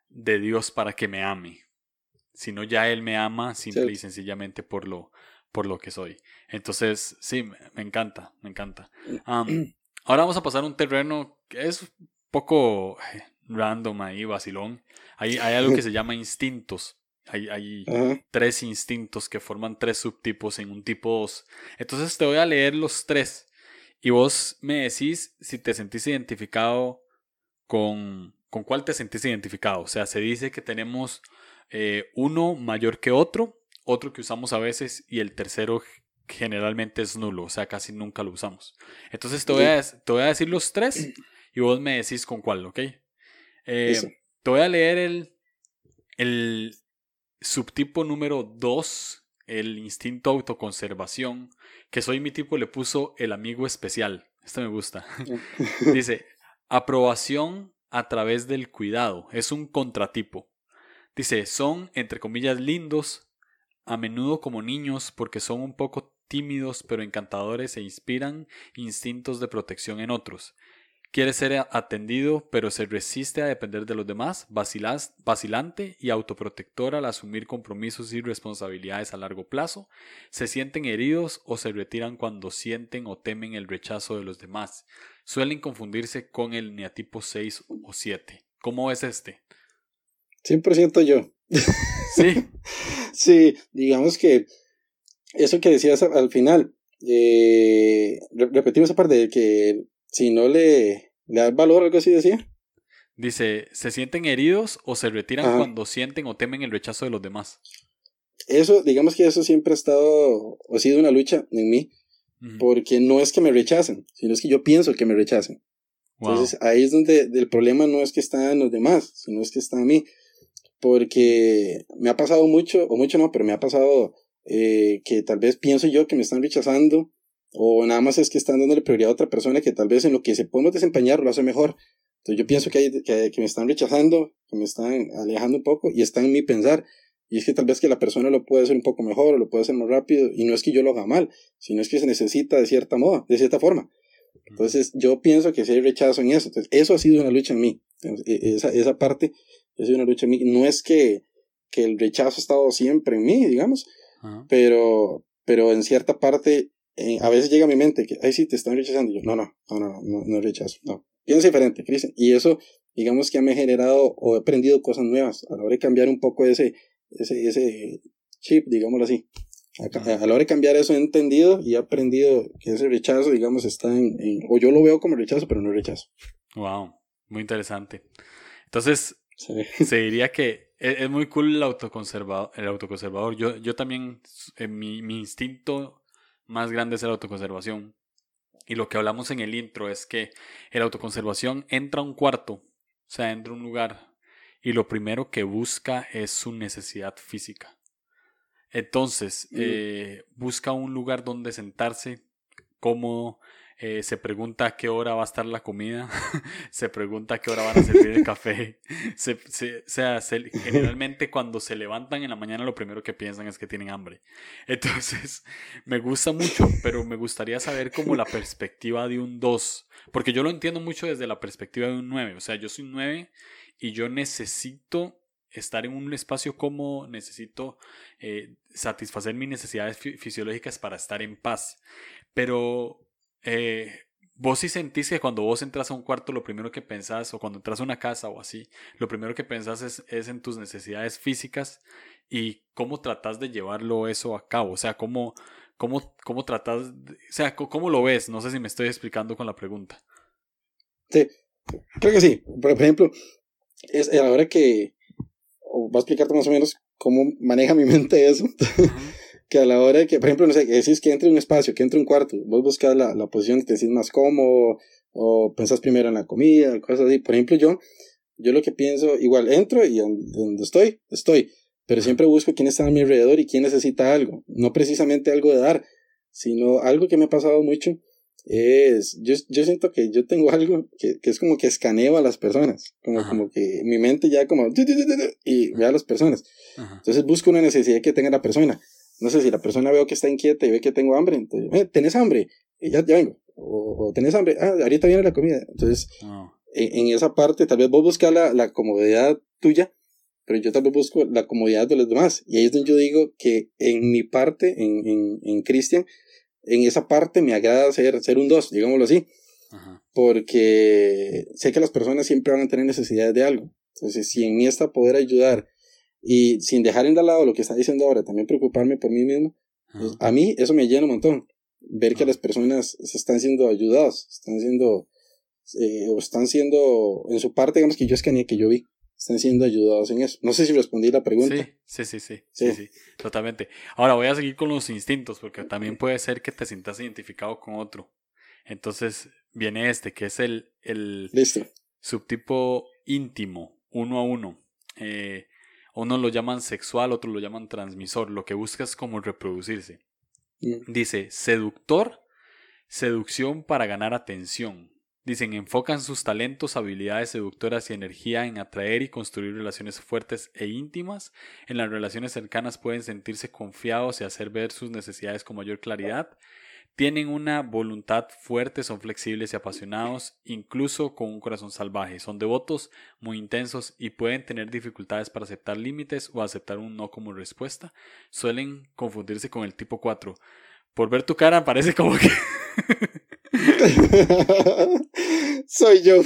de Dios para que me ame, sino ya Él me ama simple y sencillamente por lo, por lo que soy. Entonces, sí, me encanta, me encanta. ahora vamos a pasar a un terreno que es un poco eh, random ahí, vacilón. Hay, hay algo que se llama instintos. Hay, hay tres instintos que forman tres subtipos en un tipo 2. Entonces te voy a leer los tres y vos me decís si te sentís identificado con, con cuál te sentís identificado. O sea, se dice que tenemos eh, uno mayor que otro, otro que usamos a veces y el tercero generalmente es nulo, o sea, casi nunca lo usamos. Entonces te voy, a, te voy a decir los tres y vos me decís con cuál, ¿ok? Eh, te voy a leer el, el subtipo número 2, el instinto autoconservación, que soy mi tipo le puso el amigo especial. Este me gusta. Dice, aprobación a través del cuidado. Es un contratipo. Dice, son, entre comillas, lindos, a menudo como niños porque son un poco tímidos pero encantadores e inspiran instintos de protección en otros. Quiere ser atendido, pero se resiste a depender de los demás, vacilante y autoprotector al asumir compromisos y responsabilidades a largo plazo, se sienten heridos o se retiran cuando sienten o temen el rechazo de los demás. Suelen confundirse con el neatipo 6 o 7. ¿Cómo es este? 100% yo. Sí. sí, digamos que eso que decías al final, eh, repetimos esa parte de que si no le, le das valor, algo así decía. Dice, ¿se sienten heridos o se retiran cuando sienten o temen el rechazo de los demás? Eso, digamos que eso siempre ha estado, ha sido una lucha en mí, porque no es que me rechacen, sino es que yo pienso que me rechacen. Entonces ahí es donde el problema no es que está en los demás, sino es que está en mí. Porque me ha pasado mucho, o mucho no, pero me ha pasado eh, que tal vez pienso yo que me están rechazando o nada más es que están dándole prioridad a otra persona que tal vez en lo que se podemos desempeñar lo hace mejor. Entonces yo pienso que, me están rechazando, que me están alejando un poco y está en mi pensar. Y es que tal vez que la persona lo puede hacer un poco mejor o lo puede hacer más rápido y no es que yo lo haga mal, sino es que se necesita de cierta moda, de cierta forma. Entonces yo pienso que si hay rechazo en eso, eso ha sido una lucha en mí. E, esa, esa parte ha sido una lucha en mí. No es que, que el rechazo ha estado siempre en mí, digamos, pero, pero en cierta parte eh, a veces llega a mi mente que, ay, sí, te están rechazando. yo, no, no, no, no, no, no rechazo, no. Piensa diferente, Cristian. Y eso, digamos que me ha generado o he aprendido cosas nuevas a la hora de cambiar un poco ese, ese, ese chip, digámoslo así. A, la hora de cambiar eso he entendido y he aprendido que ese rechazo, digamos, está en, o yo lo veo como rechazo, pero no rechazo. Wow, muy interesante. Entonces, se diría que e, es, muy cool el autoconservador. El autoconservador. Yo, yo también, en mi, mi instinto más grande es la autoconservación. Y lo que hablamos en el intro es que el autoconservación entra a un cuarto, o sea, entra a un lugar, y lo primero que busca es su necesidad física. Entonces, eh, busca un lugar donde sentarse cómodo, eh, se pregunta a qué hora va a estar la comida, se pregunta a qué hora van a servir el café. Se, sea, generalmente cuando se levantan en la mañana lo primero que piensan es que tienen hambre. Entonces, me gusta mucho, pero me gustaría saber como la perspectiva de un 2, porque yo lo entiendo mucho desde la perspectiva de un 9. O sea, yo soy 9 y yo necesito estar en un espacio cómodo, necesito eh, satisfacer mis necesidades fisiológicas para estar en paz. Pero eh, vos sí sentís que cuando vos entras a un cuarto lo primero que pensás, o cuando entras a una casa o así, lo primero que pensás es, es en tus necesidades físicas y cómo tratás de llevarlo eso a cabo, o sea, cómo, cómo, cómo tratás, o sea, cómo lo ves, no sé si me estoy explicando con la pregunta. Sí, creo que sí, por ejemplo, es ahora que, va a explicarte más o menos cómo maneja mi mente eso que a la hora de que, por ejemplo, no sé, que decís que entre un espacio, que entre un cuarto, vos buscas la, la posición que te sientes más cómodo, o pensás primero en la comida, cosas así. Por ejemplo, yo, yo lo que pienso, igual entro y donde estoy, estoy, pero siempre busco quién está a mi alrededor y quién necesita algo. No precisamente algo de dar, sino algo que me ha pasado mucho es, yo, yo siento que yo tengo algo que, que es como que escaneo a las personas, como, como que mi mente ya como, y ve a las personas. Entonces busco una necesidad que tenga la persona no sé si la persona veo que está inquieta y ve que tengo hambre, entonces, eh, ¿tenés hambre? Y ya, ya vengo. O, ¿tenés hambre? Ah, ahorita viene la comida. Entonces, ah. en, esa parte, tal vez vos buscas la, la comodidad tuya, pero yo tal vez busco la comodidad de los demás. Y ahí es donde yo digo que en mi parte, en, en, en Cristian, en esa parte me agrada ser, ser un dos, digámoslo así. Porque sé que las personas siempre van a tener necesidades de algo. Entonces, si en mí está poder ayudar y sin dejar en de lado lo que está diciendo ahora, también preocuparme por mí mismo, pues, a mí eso me llena un montón. Ver que las personas se están siendo ayudadas, están siendo, eh, o están siendo, en su parte, digamos que yo escaneé, que yo vi, están siendo ayudados en eso. No sé si respondí la pregunta. Sí, sí, sí, sí, sí, totalmente. Ahora voy a seguir con los instintos, porque también puede ser que te sientas identificado con otro. Entonces, viene este, que es el, el Listo. subtipo íntimo, uno a uno. Eh, unos lo llaman sexual, otros lo llaman transmisor. Lo que busca es como reproducirse. Mm. Dice, seductor, seducción para ganar atención. Dicen, enfocan sus talentos, habilidades seductoras y energía en atraer y construir relaciones fuertes e íntimas. En las relaciones cercanas pueden sentirse confiados y hacer ver sus necesidades con mayor claridad. Tienen una voluntad fuerte, son flexibles y apasionados, incluso con un corazón salvaje. Son devotos, muy intensos y pueden tener dificultades para aceptar límites o aceptar un no como respuesta. Suelen confundirse con el tipo 4. Por ver tu cara parece como que... Soy yo.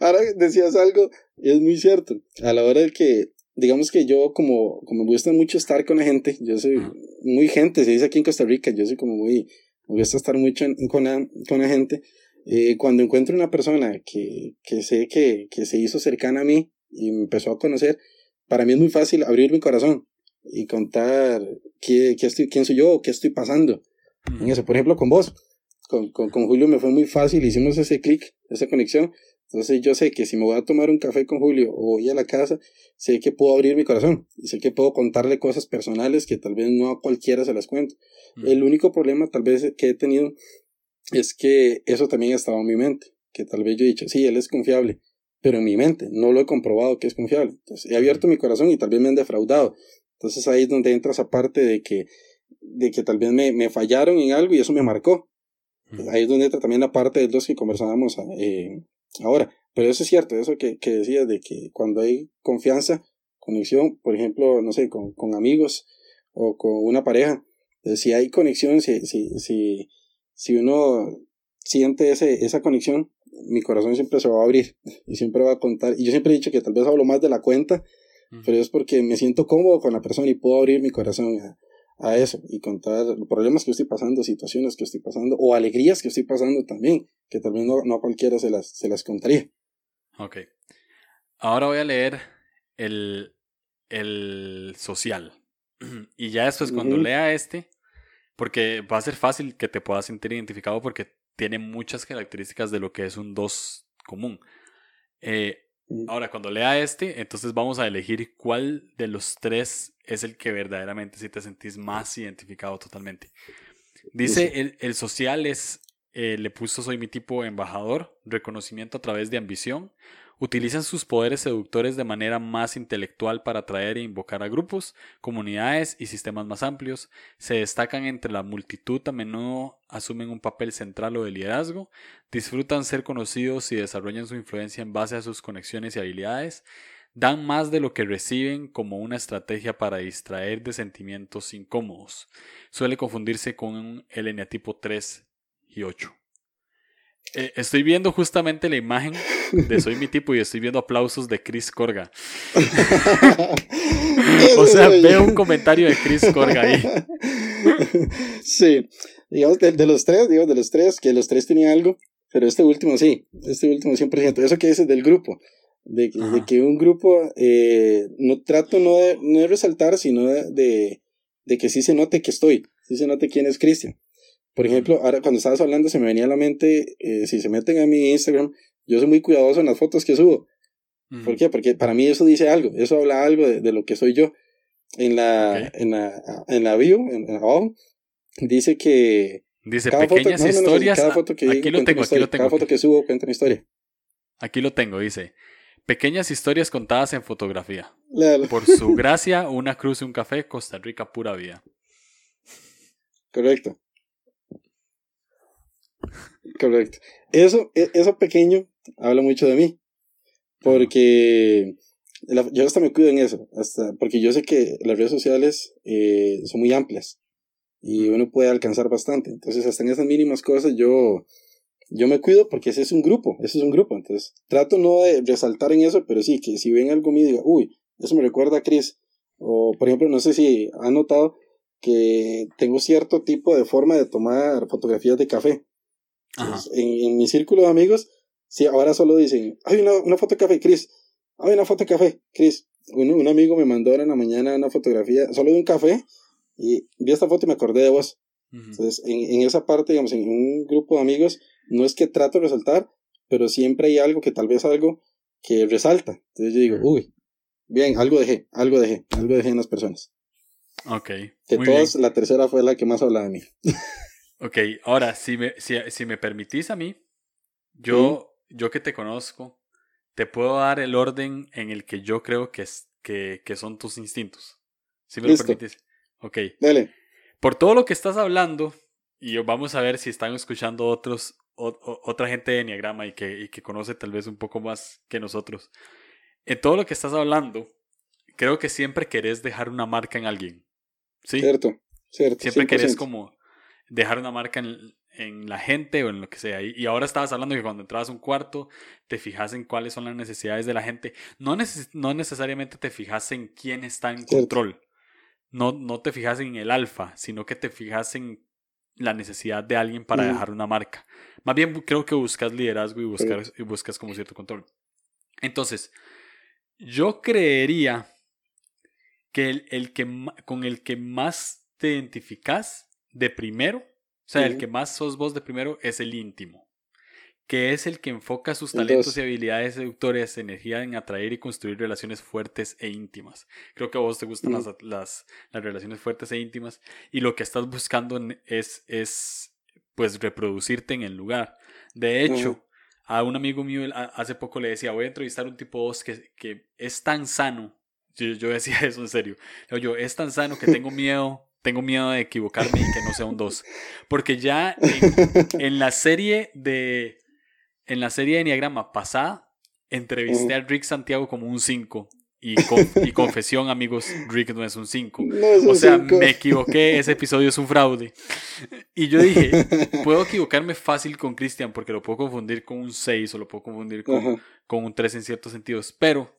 Ahora decías algo, y es muy cierto. A la hora de que, digamos que yo, como, como me gusta mucho estar con la gente, yo soy muy gente, se dice aquí en Costa Rica, yo soy como muy, me gusta estar mucho en- con, la, con la gente. Eh, cuando encuentro una persona que, que sé que, que se hizo cercana a mí y me empezó a conocer, para mí es muy fácil abrir mi corazón y contar qué, qué estoy, quién soy yo qué estoy pasando en eso. Por ejemplo, con vos. Con, con, con Julio me fue muy fácil, hicimos ese clic, esa conexión. Entonces yo sé que si me voy a tomar un café con Julio o voy a la casa, sé que puedo abrir mi corazón y sé que puedo contarle cosas personales que tal vez no a cualquiera se las cuento. Mm. El único problema tal vez que he tenido es que eso también estaba en mi mente, que tal vez yo he dicho, sí, él es confiable, pero en mi mente no lo he comprobado que es confiable. Entonces he abierto mi corazón y tal vez me han defraudado. Entonces ahí es donde entra esa parte de que, de que tal vez me, me fallaron en algo y eso me marcó. Mm. Ahí es donde entra también la parte de los que conversábamos eh, ahora. Pero eso es cierto, eso que, que decías de que cuando hay confianza, conexión, por ejemplo, no sé, con, con amigos o con una pareja, si hay conexión, si, si, si, si uno siente ese, esa conexión, mi corazón siempre se va a abrir y siempre va a contar. Y yo siempre he dicho que tal vez hablo más de la cuenta, pero es porque me siento cómodo con la persona y puedo abrir mi corazón a, a eso y contar problemas que estoy pasando, situaciones que estoy pasando o alegrías que estoy pasando también, que tal vez no, no a cualquiera se las, se las contaría. Ok. Ahora voy a leer el, el social. Y ya después, cuando Ujú. lea este, porque va a ser fácil que te puedas sentir identificado porque tiene muchas características de lo que es un 2 común. Eh. Ahora, cuando lea este, entonces vamos a elegir cuál de los tres es el que verdaderamente si te sentís más identificado totalmente. Dice, el, el social es, eh, le puso soy mi tipo embajador, reconocimiento a través de ambición. Utilizan sus poderes seductores de manera más intelectual para atraer e invocar a grupos, comunidades y sistemas más amplios. Se destacan entre la multitud, a menudo asumen un papel central o de liderazgo. Disfrutan ser conocidos y desarrollan su influencia en base a sus conexiones y habilidades. Dan más de lo que reciben como una estrategia para distraer de sentimientos incómodos. Suele confundirse con el eneatipo 3 y 8. Eh, estoy viendo justamente la imagen de Soy mi tipo y estoy viendo aplausos de Chris Corga. o sea, veo un comentario de Chris Corga ahí. sí, digamos, de, de los tres, digamos, de los tres, que los tres tenían algo, pero este último sí, este último 100%. Eso que dices del grupo, de, que- de Ajá. que un grupo, eh, no trato no de, no de resaltar, sino de, de, de que sí se note que estoy, sí se note quién es Cristian. Por ejemplo, ahora cuando estabas hablando se me venía a la mente, eh, si se meten a mi Instagram, yo soy muy cuidadoso en las fotos que subo. ¿Por qué? Porque para mí eso dice algo, eso habla algo de, de lo que soy yo. En la, Ok. en la, en la bio, en, en abajo, dice que Dice cada pequeñas más o menos así, historias. cada foto que aquí digo lo tengo, aquí lo tengo. Cada foto que subo cuenta una historia. Aquí lo tengo, dice. Pequeñas historias contadas en fotografía. Léalo. Por su gracia, una cruz y un café, Costa Rica pura vida. Correcto. Correcto. Eso, e- eso pequeño habla mucho de mí. Porque la- yo hasta me cuido en eso. Hasta, porque yo sé que las redes sociales eh, son muy amplias. Y uno puede alcanzar bastante. Entonces, hasta en esas mínimas cosas yo, yo me cuido porque ese es un grupo. Ese es un grupo. Entonces, trato no de resaltar en eso, pero sí, que si ven algo mío, diga, uy, eso me recuerda a Chris. O, por ejemplo, no sé si han notado que tengo cierto tipo de forma de tomar fotografías de café. Entonces, en, en mi círculo de amigos, sí, ahora solo dicen, hay una, una foto de café, Chris. Hay una foto de café, Chris. Un, un amigo me mandó ahora en la mañana una fotografía solo de un café y vi esta foto y me acordé de vos. Ujú. Entonces, en, en esa parte, digamos, en un grupo de amigos, no es que trato de resaltar, pero siempre hay algo que tal vez algo que resalta. Entonces yo digo, uy, bien, algo dejé, algo dejé, algo dejé en las personas. Ok. De todas, la tercera fue la que más hablaba de mí. ok, ahora, si me, si, si me permitís a mí, yo, yo que te conozco, te puedo dar el orden en el que yo creo que, es, que, que son tus instintos. Si me lo permites. Ok. Dale. Por todo lo que estás hablando, y vamos a ver si están escuchando otros, otra gente de Enneagrama y que, y que conoce tal vez un poco más que nosotros. En todo lo que estás hablando, creo que siempre querés dejar una marca en alguien. ¿Sí? Cierto, cierto. Siempre querés como dejar una marca en, en, la gente o en lo que sea. Y, ahora estabas hablando que cuando entrabas a un cuarto, te fijas en cuáles son las necesidades de la gente. No, no necesariamente te fijas en quién está en control. No, no te fijas en el alfa, sino que te fijas en la necesidad de alguien para mm. dejar una marca. Más bien creo que buscas liderazgo y buscas, y buscas como cierto control. Entonces, yo creería que el, el que con el que más te identificas de primero, o sea, el que más sos vos de primero es el íntimo que es el que enfoca sus talentos y habilidades seductores, energía en atraer y construir relaciones fuertes e íntimas. Creo que a vos te gustan las, las, las, relaciones fuertes e íntimas y lo que estás buscando es, es pues reproducirte en el lugar. De hecho, a un amigo mío hace poco le decía, voy a entrevistar a un tipo vos que, que es tan sano. Yo, yo decía eso en serio. Yo, es tan sano que tengo miedo tengo miedo de equivocarme y que no sea un 2. Porque ya en, la serie de en la serie de Enneagrama pasada, entrevisté a Rick Santiago como un 5. Y, y, confesión, amigos, Rick no es un 5. o sea, me equivoqué, ese episodio es un fraude. Y yo dije, puedo equivocarme fácil con Christian porque lo puedo confundir con un 6 o lo puedo confundir con, con un 3 en ciertos sentidos. Pero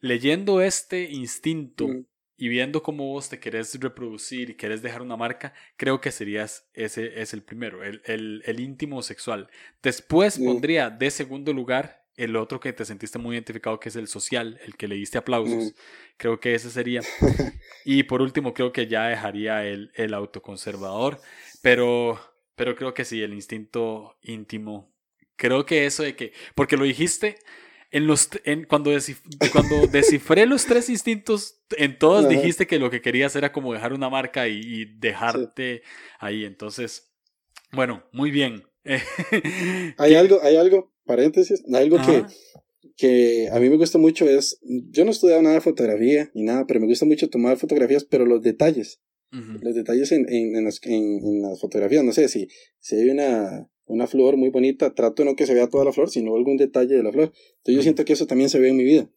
leyendo este instinto y viendo cómo vos te querés reproducir y querés dejar una marca, creo que serías ese es el primero, el, el, el íntimo sexual. Después pondría de segundo lugar el otro que te sentiste muy identificado, que es el social, el que le diste aplausos. Creo que ese sería. y por último, creo que ya dejaría el, el autoconservador, pero, pero creo que sí, el instinto íntimo. Creo que eso de que, porque lo dijiste, en los, en, cuando, cuando descifré los tres instintos, en todas dijiste que lo que querías era como dejar una marca y, dejarte ahí. Entonces, bueno, muy bien. hay algo, hay algo, paréntesis, algo que, que a mí me gusta mucho es, yo no he estudiado nada de fotografía ni nada, pero me gusta mucho tomar fotografías, pero los detalles, los detalles en, en, en, las, en, las fotografías, no sé si, si hay una, una flor muy bonita, trato no que se vea toda la flor, sino algún detalle de la flor. Entonces yo siento que eso también se ve en mi vida.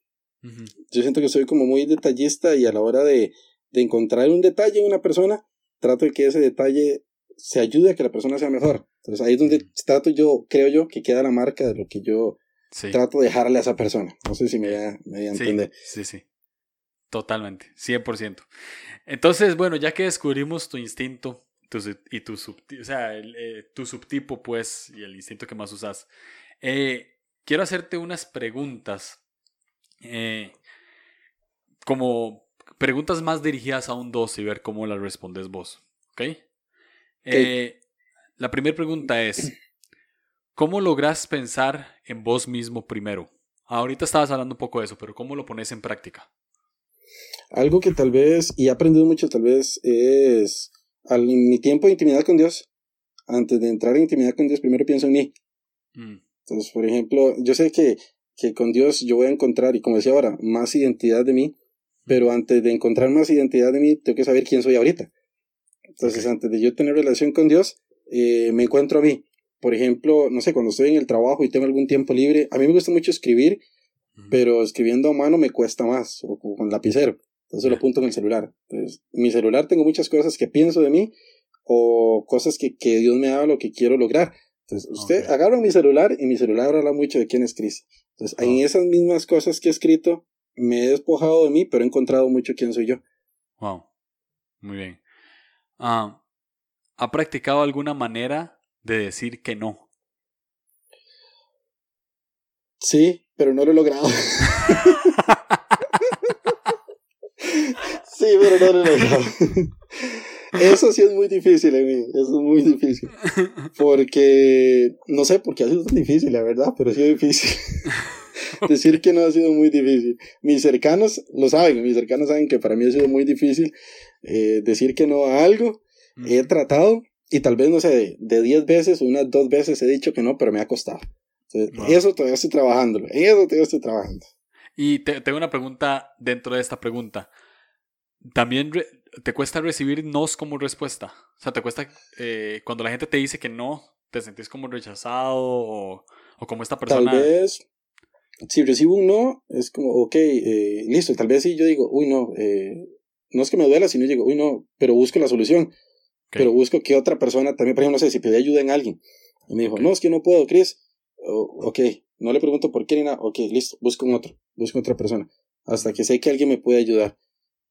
Yo siento que soy como muy detallista y a la hora de, de, encontrar un detalle en una persona, trato de que ese detalle se ayude a que la persona sea mejor. Entonces ahí es donde trato yo, creo yo, que queda la marca de lo que yo trato de dejarle a esa persona. No sé si me voy a, me entender. Sí, sí. Totalmente, 100%. Entonces, bueno, ya que descubrimos tu instinto, y tu, o sea, eh, tu subtipo, pues, y el instinto que más usas. Eh, quiero hacerte unas preguntas, eh, como preguntas más dirigidas a un 2 y ver cómo las respondes vos. ¿Ok? la primera pregunta es, ¿cómo logras pensar en vos mismo primero? Ahorita estabas hablando un poco de eso, pero ¿cómo lo pones en práctica? Algo que tal vez, y he aprendido mucho tal vez, es al, mi tiempo de intimidad con Dios, antes de entrar en intimidad con Dios, primero pienso en mí. Mm. Entonces, por ejemplo, yo sé que, que con Dios yo voy a encontrar, y como decía ahora, más identidad de mí, pero antes de encontrar más identidad de mí, tengo que saber quién soy ahorita. Entonces, antes de yo tener relación con Dios, eh, me encuentro a mí. Por ejemplo, no sé, cuando estoy en el trabajo y tengo algún tiempo libre, a mí me gusta mucho escribir, pero escribiendo a mano me cuesta más, o con lapicero. Entonces lo apunto en el celular. Entonces, en mi celular tengo muchas cosas que pienso de mí o cosas que, que Dios me da lo que quiero lograr. Entonces, usted agarra mi celular y mi celular habla mucho de quién es Cristo. Entonces, en esas mismas cosas que he escrito, me he despojado de mí, pero he encontrado mucho quién soy yo. Wow. Muy bien. Ah, ¿Ha practicado alguna manera de decir que no? Sí, pero no lo he logrado. Sí, pero no, no, no. Eso sí es muy difícil, mí. Eso es muy difícil. Porque, no sé por qué ha sido tan difícil, la verdad, pero ha sido difícil. Decir que no ha sido muy difícil. Mis cercanos lo saben, mis cercanos saben que para mí ha sido muy difícil eh, decir que no a algo. He tratado y tal vez, no sé, de 10 veces, unas dos veces he dicho que no, pero me ha costado. Eso todavía estoy trabajando, eso todavía estoy trabajando. Y te, tengo una pregunta dentro de esta pregunta. ¿También te cuesta recibir nos como respuesta? O sea, ¿te cuesta eh, cuando la gente te dice que no, te sentís como rechazado o, o como esta persona? Tal vez, si recibo un no, es como, ok, eh, listo, tal vez sí yo digo, uy, no, eh, no es que me duela, sino digo, uy, no, pero busco la solución. Pero busco que otra persona también, por ejemplo, no sé, si pedí ayuda en alguien. Y me dijo, no, es que no puedo, Chris. ok, no le pregunto por qué ni nada. Ok, listo, busco un otro, busco otra persona. Hasta que sé que alguien me puede ayudar.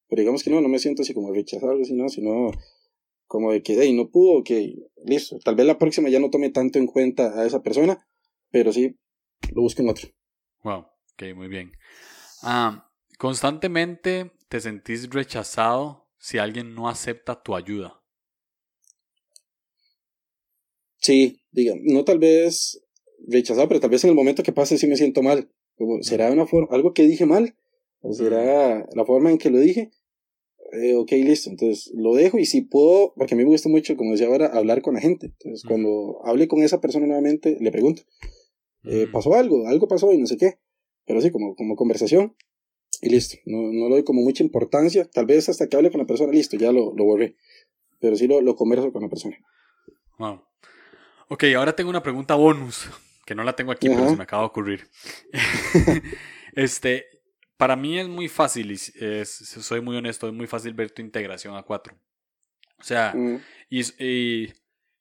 Pero digamos que no, no me siento así como rechazado, algo así, no, sino como de que, hey, no pudo, ok, listo. Tal vez la próxima ya no tome tanto en cuenta a esa persona, pero sí, lo busco en otro. Wow, ok, muy bien. Ah, constantemente te sentís rechazado si alguien no acepta tu ayuda. Sí, diga, no tal vez rechazado, pero tal vez en el momento que pase sí me siento mal. Como, ¿Será una forma, algo que dije mal? ¿O será la forma en que lo dije? Eh, ok, listo. Entonces lo dejo y si puedo, porque a mí me gusta mucho, como decía ahora, hablar con la gente. Entonces cuando hable con esa persona nuevamente, le pregunto, eh, ¿pasó algo? ¿Algo pasó y no sé qué? Pero sí, como, como conversación y listo. No, no le doy como mucha importancia. Tal vez hasta que hable con la persona, listo, ya lo, lo borré. Pero sí lo, lo converso con la persona. Wow. Ok, ahora tengo una pregunta bonus, que no la tengo aquí, pero se me acaba de ocurrir. este, para mí es muy fácil, y soy muy honesto, es muy fácil ver tu integración a cuatro. O sea, y,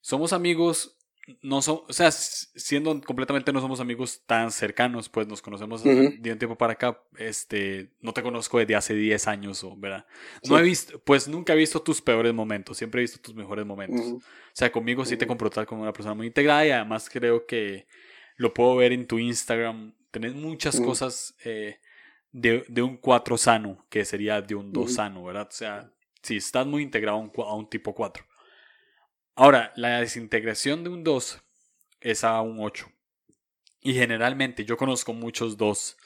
somos amigos no son, o sea, siendo completamente no somos amigos tan cercanos, pues nos conocemos de un tiempo para acá, este, no te conozco desde hace 10 años, o, ¿verdad? No he visto, pues nunca he visto tus peores momentos, siempre he visto tus mejores momentos. O sea, conmigo sí te comportas como una persona muy integrada y además creo que lo puedo ver en tu Instagram, tenés muchas cosas eh, de, de, un 4 sano, que sería de un 2 sano, ¿verdad? O sea, sí, estás muy integrado a un, a un tipo 4. Ahora, la desintegración de un 2 es a un 8. Y generalmente yo conozco muchos 2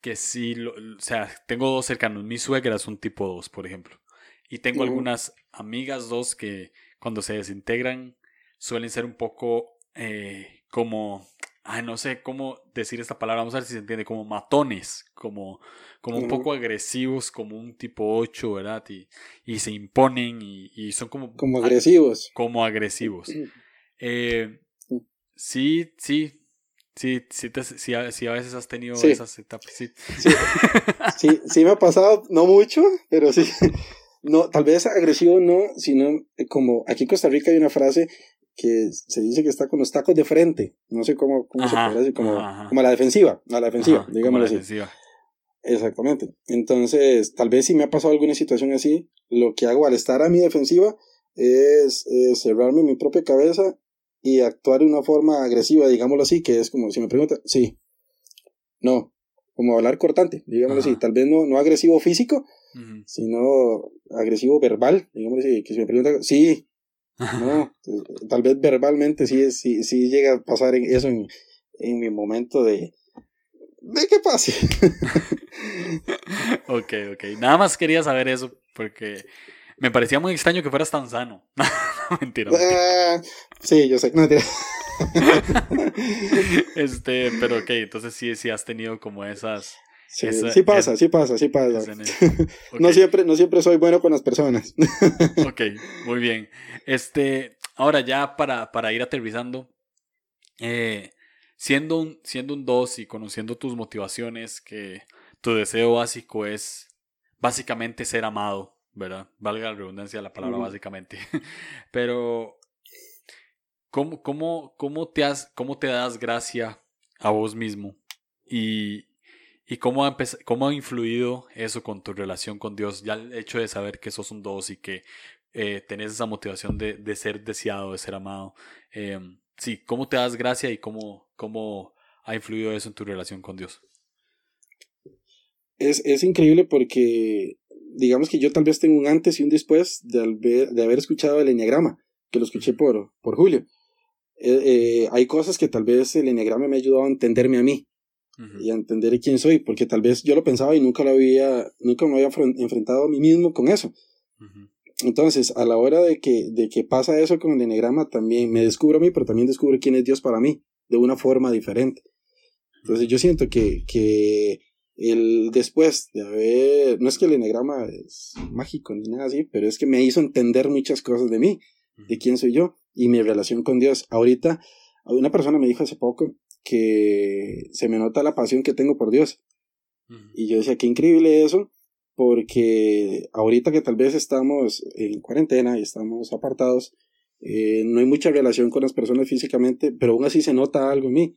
que sí, o sea, tengo dos cercanos. Mi suegra es un tipo 2, por ejemplo. Y tengo algunas amigas 2 que cuando se desintegran suelen ser un poco eh, como ay, no sé cómo decir esta palabra, vamos a ver si se entiende, como matones, como, como un poco agresivos, como un tipo 8, ¿verdad? Y, y se imponen y, y, son como... Como agresivos. Como agresivos. Eh, sí, sí, sí, sí, sí, sí, a veces has tenido esas etapas. Sí. Sí. sí, me ha pasado, no mucho, pero sí. No, tal vez agresivo no, sino como aquí en Costa Rica hay una frase que se dice que está con los tacos de frente. No sé cómo, cómo se puede decir, como, como a la defensiva, a la defensiva, digamos así. Defensiva. Exactamente. Entonces, tal vez si me ha pasado alguna situación así, lo que hago al estar a mi defensiva es, cerrarme mi propia cabeza y actuar de una forma agresiva, digámoslo así, que es como si me preguntan, sí, no, como hablar cortante, digámoslo así, tal vez no, no agresivo físico, sino agresivo verbal, digámoslo así, que si me preguntan, sí, no, tal vez verbalmente sí, sí, sí llega a pasar eso en, en mi momento de, de qué pase. ok, ok. Nada más quería saber eso porque me parecía muy extraño que fueras tan sano. mentira. Ah, sí, yo sé. No, mentira. este, pero ok, entonces sí, sí has tenido como esas Sí, sí pasa, sí pasa, sí pasa. no, siempre, no siempre soy bueno con las personas. ok, muy bien. Este, ahora ya para, para ir aterrizando, eh, siendo, un, siendo un 2 y conociendo tus motivaciones, que tu deseo básico es básicamente ser amado, ¿verdad? Valga la redundancia de la palabra básicamente. Pero, ¿cómo, cómo, cómo, te has, ¿cómo te das gracia a vos mismo? Y, ¿Y cómo ha, cómo ha influido eso con tu relación con Dios? Ya el hecho de saber que sos un dos y que eh, tenés esa motivación de, de, ser deseado, de ser amado. Eh, sí, ¿cómo te das gracia y cómo, cómo ha influido eso en tu relación con Dios? Es, es increíble porque digamos que yo tal vez tengo un antes y un después de, de haber escuchado el enneagrama, que lo escuché por, por Julio. Eh, eh, hay cosas que tal vez el enneagrama me ha ayudado a entenderme a mí y a entender quién soy, porque tal vez yo lo pensaba y nunca lo había, nunca me había enfrentado a mí mismo con eso. Entonces, a la hora de que, de que pasa eso con el enneagrama, también me descubro a mí, pero también descubro quién es Dios para mí, de una forma diferente. Entonces, yo siento que, que el después de haber, no es que el enneagrama es mágico ni nada así, pero es que me hizo entender muchas cosas de mí, de quién soy yo y mi relación con Dios. Ahorita, una persona me dijo hace poco que se me nota la pasión que tengo por Dios. Y yo decía, qué increíble eso, porque ahorita que tal vez estamos en cuarentena y estamos apartados, eh, no hay mucha relación con las personas físicamente, pero aún así se nota algo en mí.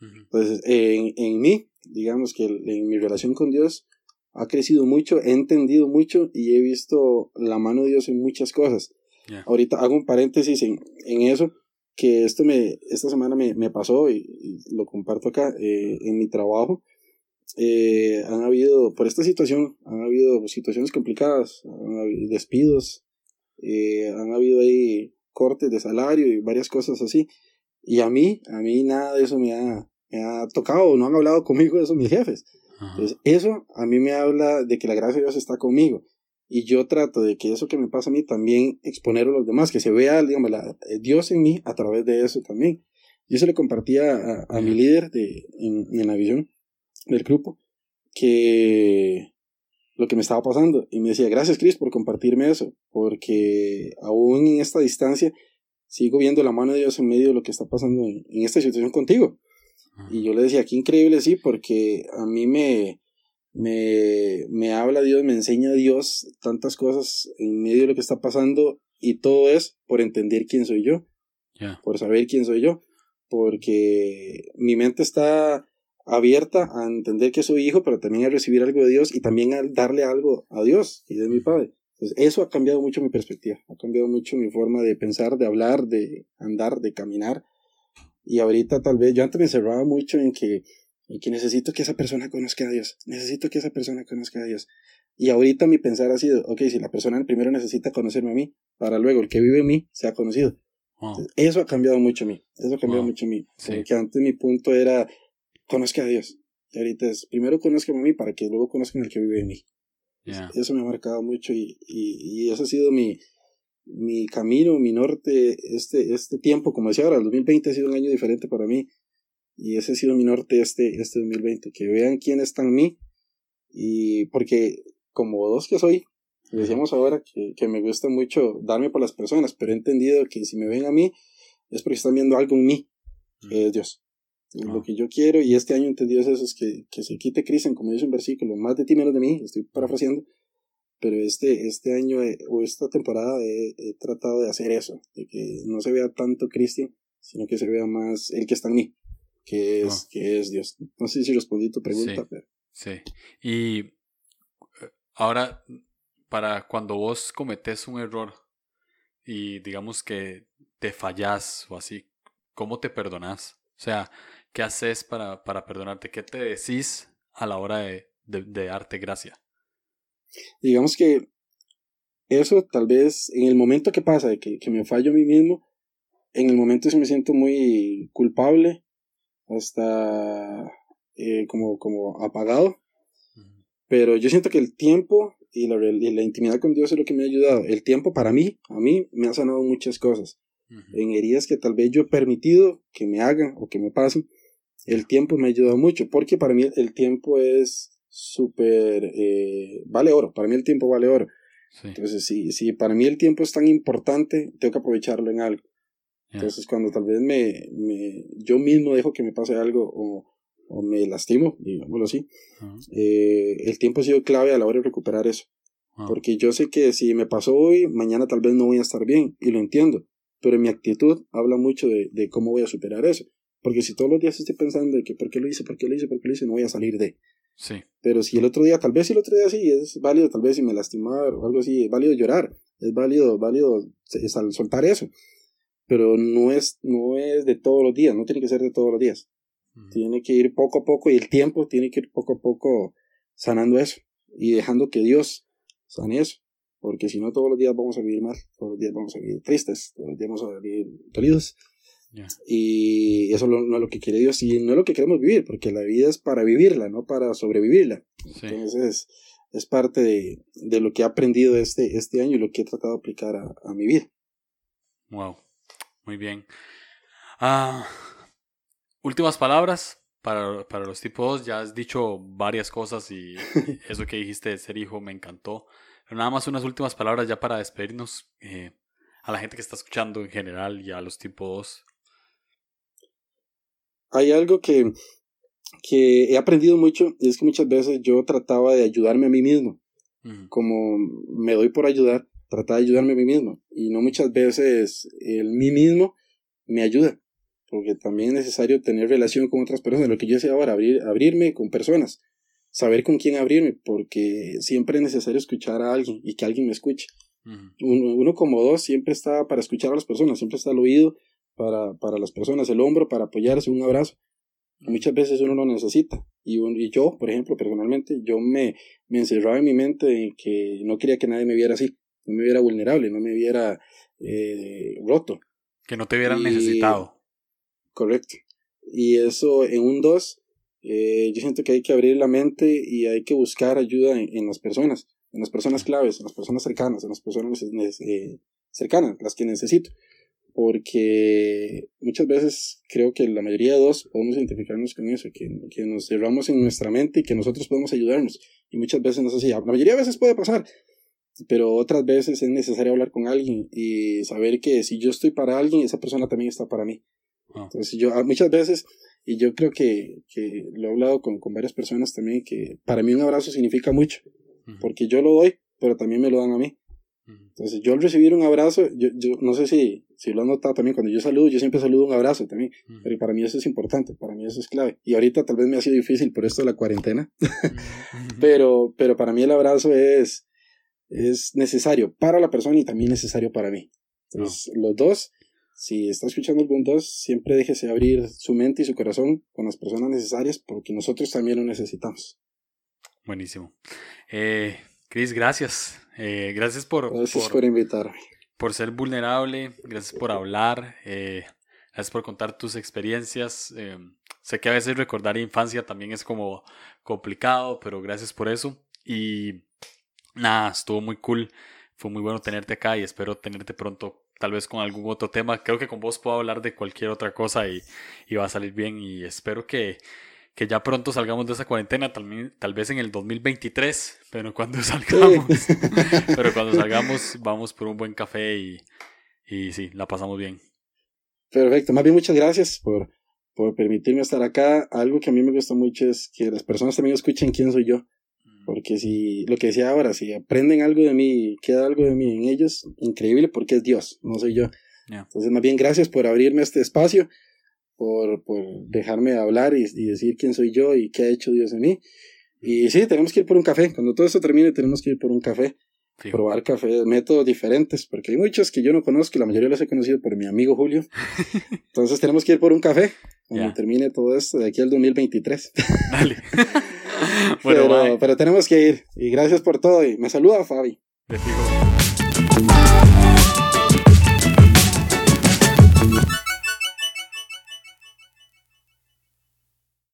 Entonces, en, en mí, digamos que en mi relación con Dios ha crecido mucho, he entendido mucho y he visto la mano de Dios en muchas cosas. Ahorita hago un paréntesis en, en, eso, que esto me, esta semana me, me pasó y, lo comparto acá eh, en mi trabajo. Eh, han habido, por esta situación, han habido situaciones complicadas, han habido despidos, eh, han habido ahí cortes de salario y varias cosas así. Y a mí, a mí nada de eso me ha, me ha tocado, no han hablado conmigo de eso mis jefes. Entonces, eso a mí me habla de que la gracia de Dios está conmigo. Y yo trato de que eso que me pasa a mí también exponerlo a los demás, que se vea, digamos, la, eh, Dios en mí a través de eso también. Yo se lo compartía a, a mi líder de, en, en, la visión del grupo, que lo que me estaba pasando. Y me decía, gracias Chris por compartirme eso, porque aún en esta distancia sigo viendo la mano de Dios en medio de lo que está pasando en, en esta situación contigo. Y yo le decía, qué increíble, sí, porque a mí me, me, me habla Dios, me enseña Dios tantas cosas en medio de lo que está pasando y todo es por entender quién soy yo, por saber quién soy yo, porque mi mente está abierta a entender que soy hijo, pero también a recibir algo de Dios y también a darle algo a Dios y de mi Padre. Entonces, eso ha cambiado mucho mi perspectiva, ha cambiado mucho mi forma de pensar, de hablar, de andar, de caminar. Y ahorita tal vez, yo antes me encerraba mucho en que, en que necesito que esa persona conozca a Dios, necesito que esa persona conozca a Dios. Y ahorita mi pensar ha sido, ok, si la persona primero necesita conocerme a mí, para luego el que vive en mí sea conocido. eso ha cambiado mucho a mí, eso ha cambiado mucho a mí. Porque antes mi punto era, conozca a Dios. Y ahorita es, primero conozca a mí para que luego conozcan al que vive en mí. Eso me ha marcado mucho y, y, y eso ha sido mi, mi camino, mi norte, este, este tiempo, como decía ahora, el 2020 ha sido un año diferente para mí. Y ese ha sido mi norte este, este 2020. Que vean quién está en mí. Y porque, como dos que soy, decíamos ahora que, que me gusta mucho darme por las personas, pero he entendido que si me ven a mí, es porque están viendo algo en mí, que es Dios. Lo que yo quiero, y este año entendido eso, es que, que se quite Cristian, como dice un versículo, más de ti, menos de mí, estoy parafraseando, pero este, este año o esta temporada he, tratado de hacer eso, de que no se vea tanto Cristian, sino que se vea más el que está en mí, que es, que es Dios. No sé si respondí tu pregunta, sí, pero... Sí, y eh, ahora, para cuando vos cometes un error y digamos que te fallas o así, ¿cómo te perdonas? O sea, ¿qué haces para, para perdonarte? ¿Qué te decís a la hora de, de, de darte gracia? Digamos que eso tal vez en el momento que pasa, de que, que me fallo a mí mismo, en el momento sí me siento muy culpable, hasta eh, como, como apagado. Pero yo siento que el tiempo y la, y la, intimidad con Dios es lo que me ha ayudado. El tiempo para mí, a mí, me ha sanado muchas cosas. En heridas que tal vez yo he permitido que me hagan o que me pasen, el tiempo me ha ayudado mucho, porque para mí el tiempo es súper, eh, vale oro, para mí el tiempo vale oro. Entonces, si, si para mí el tiempo es tan importante, tengo que aprovecharlo en algo. Entonces, cuando tal vez me, me, yo mismo dejo que me pase algo o, o me lastimo, digámoslo así, eh, el tiempo ha sido clave a la hora de recuperar eso. Porque yo sé que si me pasó hoy, mañana tal vez no voy a estar bien, y lo entiendo. Pero mi actitud habla mucho de, de cómo voy a superar eso. Porque si todos los días estoy pensando de que por qué lo hice, por qué lo hice, por qué lo hice, no voy a salir de. Sí. Pero si el otro día, tal vez si el otro día sí, es válido, tal vez si me lastimar o algo así, es válido llorar, es válido, válido soltar eso. Pero no es, no es de todos los días, no tiene que ser de todos los días. Tiene que ir poco a poco y el tiempo tiene que ir poco a poco sanando eso y dejando que Dios sane eso. Porque si no, todos los días vamos a vivir mal, todos los días vamos a vivir tristes, todos los días vamos a vivir dolidos. Y eso no, es lo que quiere Dios y no es lo que queremos vivir, porque la vida es para vivirla, no para sobrevivirla. Entonces, es parte de, de, lo que he aprendido este, este año y lo que he tratado de aplicar a, a mi vida. Wow, muy bien. Ah, últimas palabras para, para los tipos. Ya has dicho varias cosas y eso que dijiste de ser hijo me encantó. Pero nada más unas últimas palabras ya para despedirnos eh, a la gente que está escuchando en general y a los tipos. Hay algo que, que he aprendido mucho y es que muchas veces yo trataba de ayudarme a mí mismo. Como me doy por ayudar, trataba de ayudarme a mí mismo. Y no muchas veces el mí mismo me ayuda porque también es necesario tener relación con otras personas, lo que yo sé ahora, abrir, abrirme con personas, saber con quién abrirme, porque siempre es necesario escuchar a alguien y que alguien me escuche. uno, como dos siempre está para escuchar a las personas, siempre está el oído para, para las personas, el hombro para apoyarse, un abrazo. Muchas veces uno lo necesita. Y, y yo, por ejemplo, personalmente, yo me, me encerraba en mi mente en que no quería que nadie me viera así, no me viera vulnerable, no me viera eh, roto. Que no te hubieran necesitado. Correcto. Y eso en un 2, eh, yo siento que hay que abrir la mente y hay que buscar ayuda en, las personas, en las personas claves, en las personas cercanas, en las personas eh, cercanas, las que necesito. Porque muchas veces creo que la mayoría de dos podemos identificarnos con eso, que, que nos cerramos en nuestra mente y que nosotros podemos ayudarnos. Y muchas veces no es así. La mayoría de veces puede pasar, pero otras veces es necesario hablar con alguien y saber que si yo estoy para alguien, esa persona también está para mí. Ah. Entonces yo ah, muchas veces, y yo creo que, que lo he hablado con, con, varias personas también, que para mí un abrazo significa mucho, porque yo lo doy, pero también me lo dan a mí. Entonces yo al recibir un abrazo, yo, yo no sé si, si lo han notado también, cuando yo saludo, yo siempre saludo un abrazo también, pero para mí eso es importante, para mí eso es clave. Y ahorita tal vez me ha sido difícil por esto de la cuarentena, pero, pero para mí el abrazo es, es necesario para la persona y también necesario para mí. Entonces, los dos si está escuchando algún dos, siempre déjese abrir su mente y su corazón con las personas necesarias porque nosotros también lo necesitamos. Buenísimo. Eh, Cris, gracias. Eh, gracias por, gracias por, invitarme. Por ser vulnerable, gracias por hablar, eh, gracias por contar tus experiencias. Eh, sé que a veces recordar infancia también es como complicado, pero gracias por eso. Y nada, estuvo muy cool. Fue muy bueno tenerte acá y espero tenerte pronto tal vez con algún otro tema. Creo que con vos puedo hablar de cualquier otra cosa y, y va a salir bien y espero que, que, ya pronto salgamos de esa cuarentena, tal, tal vez en el 2023, pero cuando salgamos, pero cuando salgamos vamos por un buen café y, y sí, la pasamos bien. Perfecto, más bien muchas gracias por, por permitirme estar acá. Algo que a mí me gusta mucho es que las personas también escuchen quién soy yo. Porque si, lo que decía ahora, si aprenden algo de mí, queda algo de mí en ellos, increíble porque es Dios, no soy yo. Entonces, más bien, gracias por abrirme este espacio, por, por dejarme hablar y, decir quién soy yo y qué ha hecho Dios en mí. Y sí, tenemos que ir por un café. Cuando todo esto termine, tenemos que ir por un café. Probar café, métodos diferentes, porque hay muchos que yo no conozco y la mayoría los he conocido por mi amigo Julio. Entonces tenemos que ir por un café cuando termine todo esto de aquí al 2023. Dale. pero, pero, tenemos que ir. Y gracias por todo. Y me saluda Fabi. Te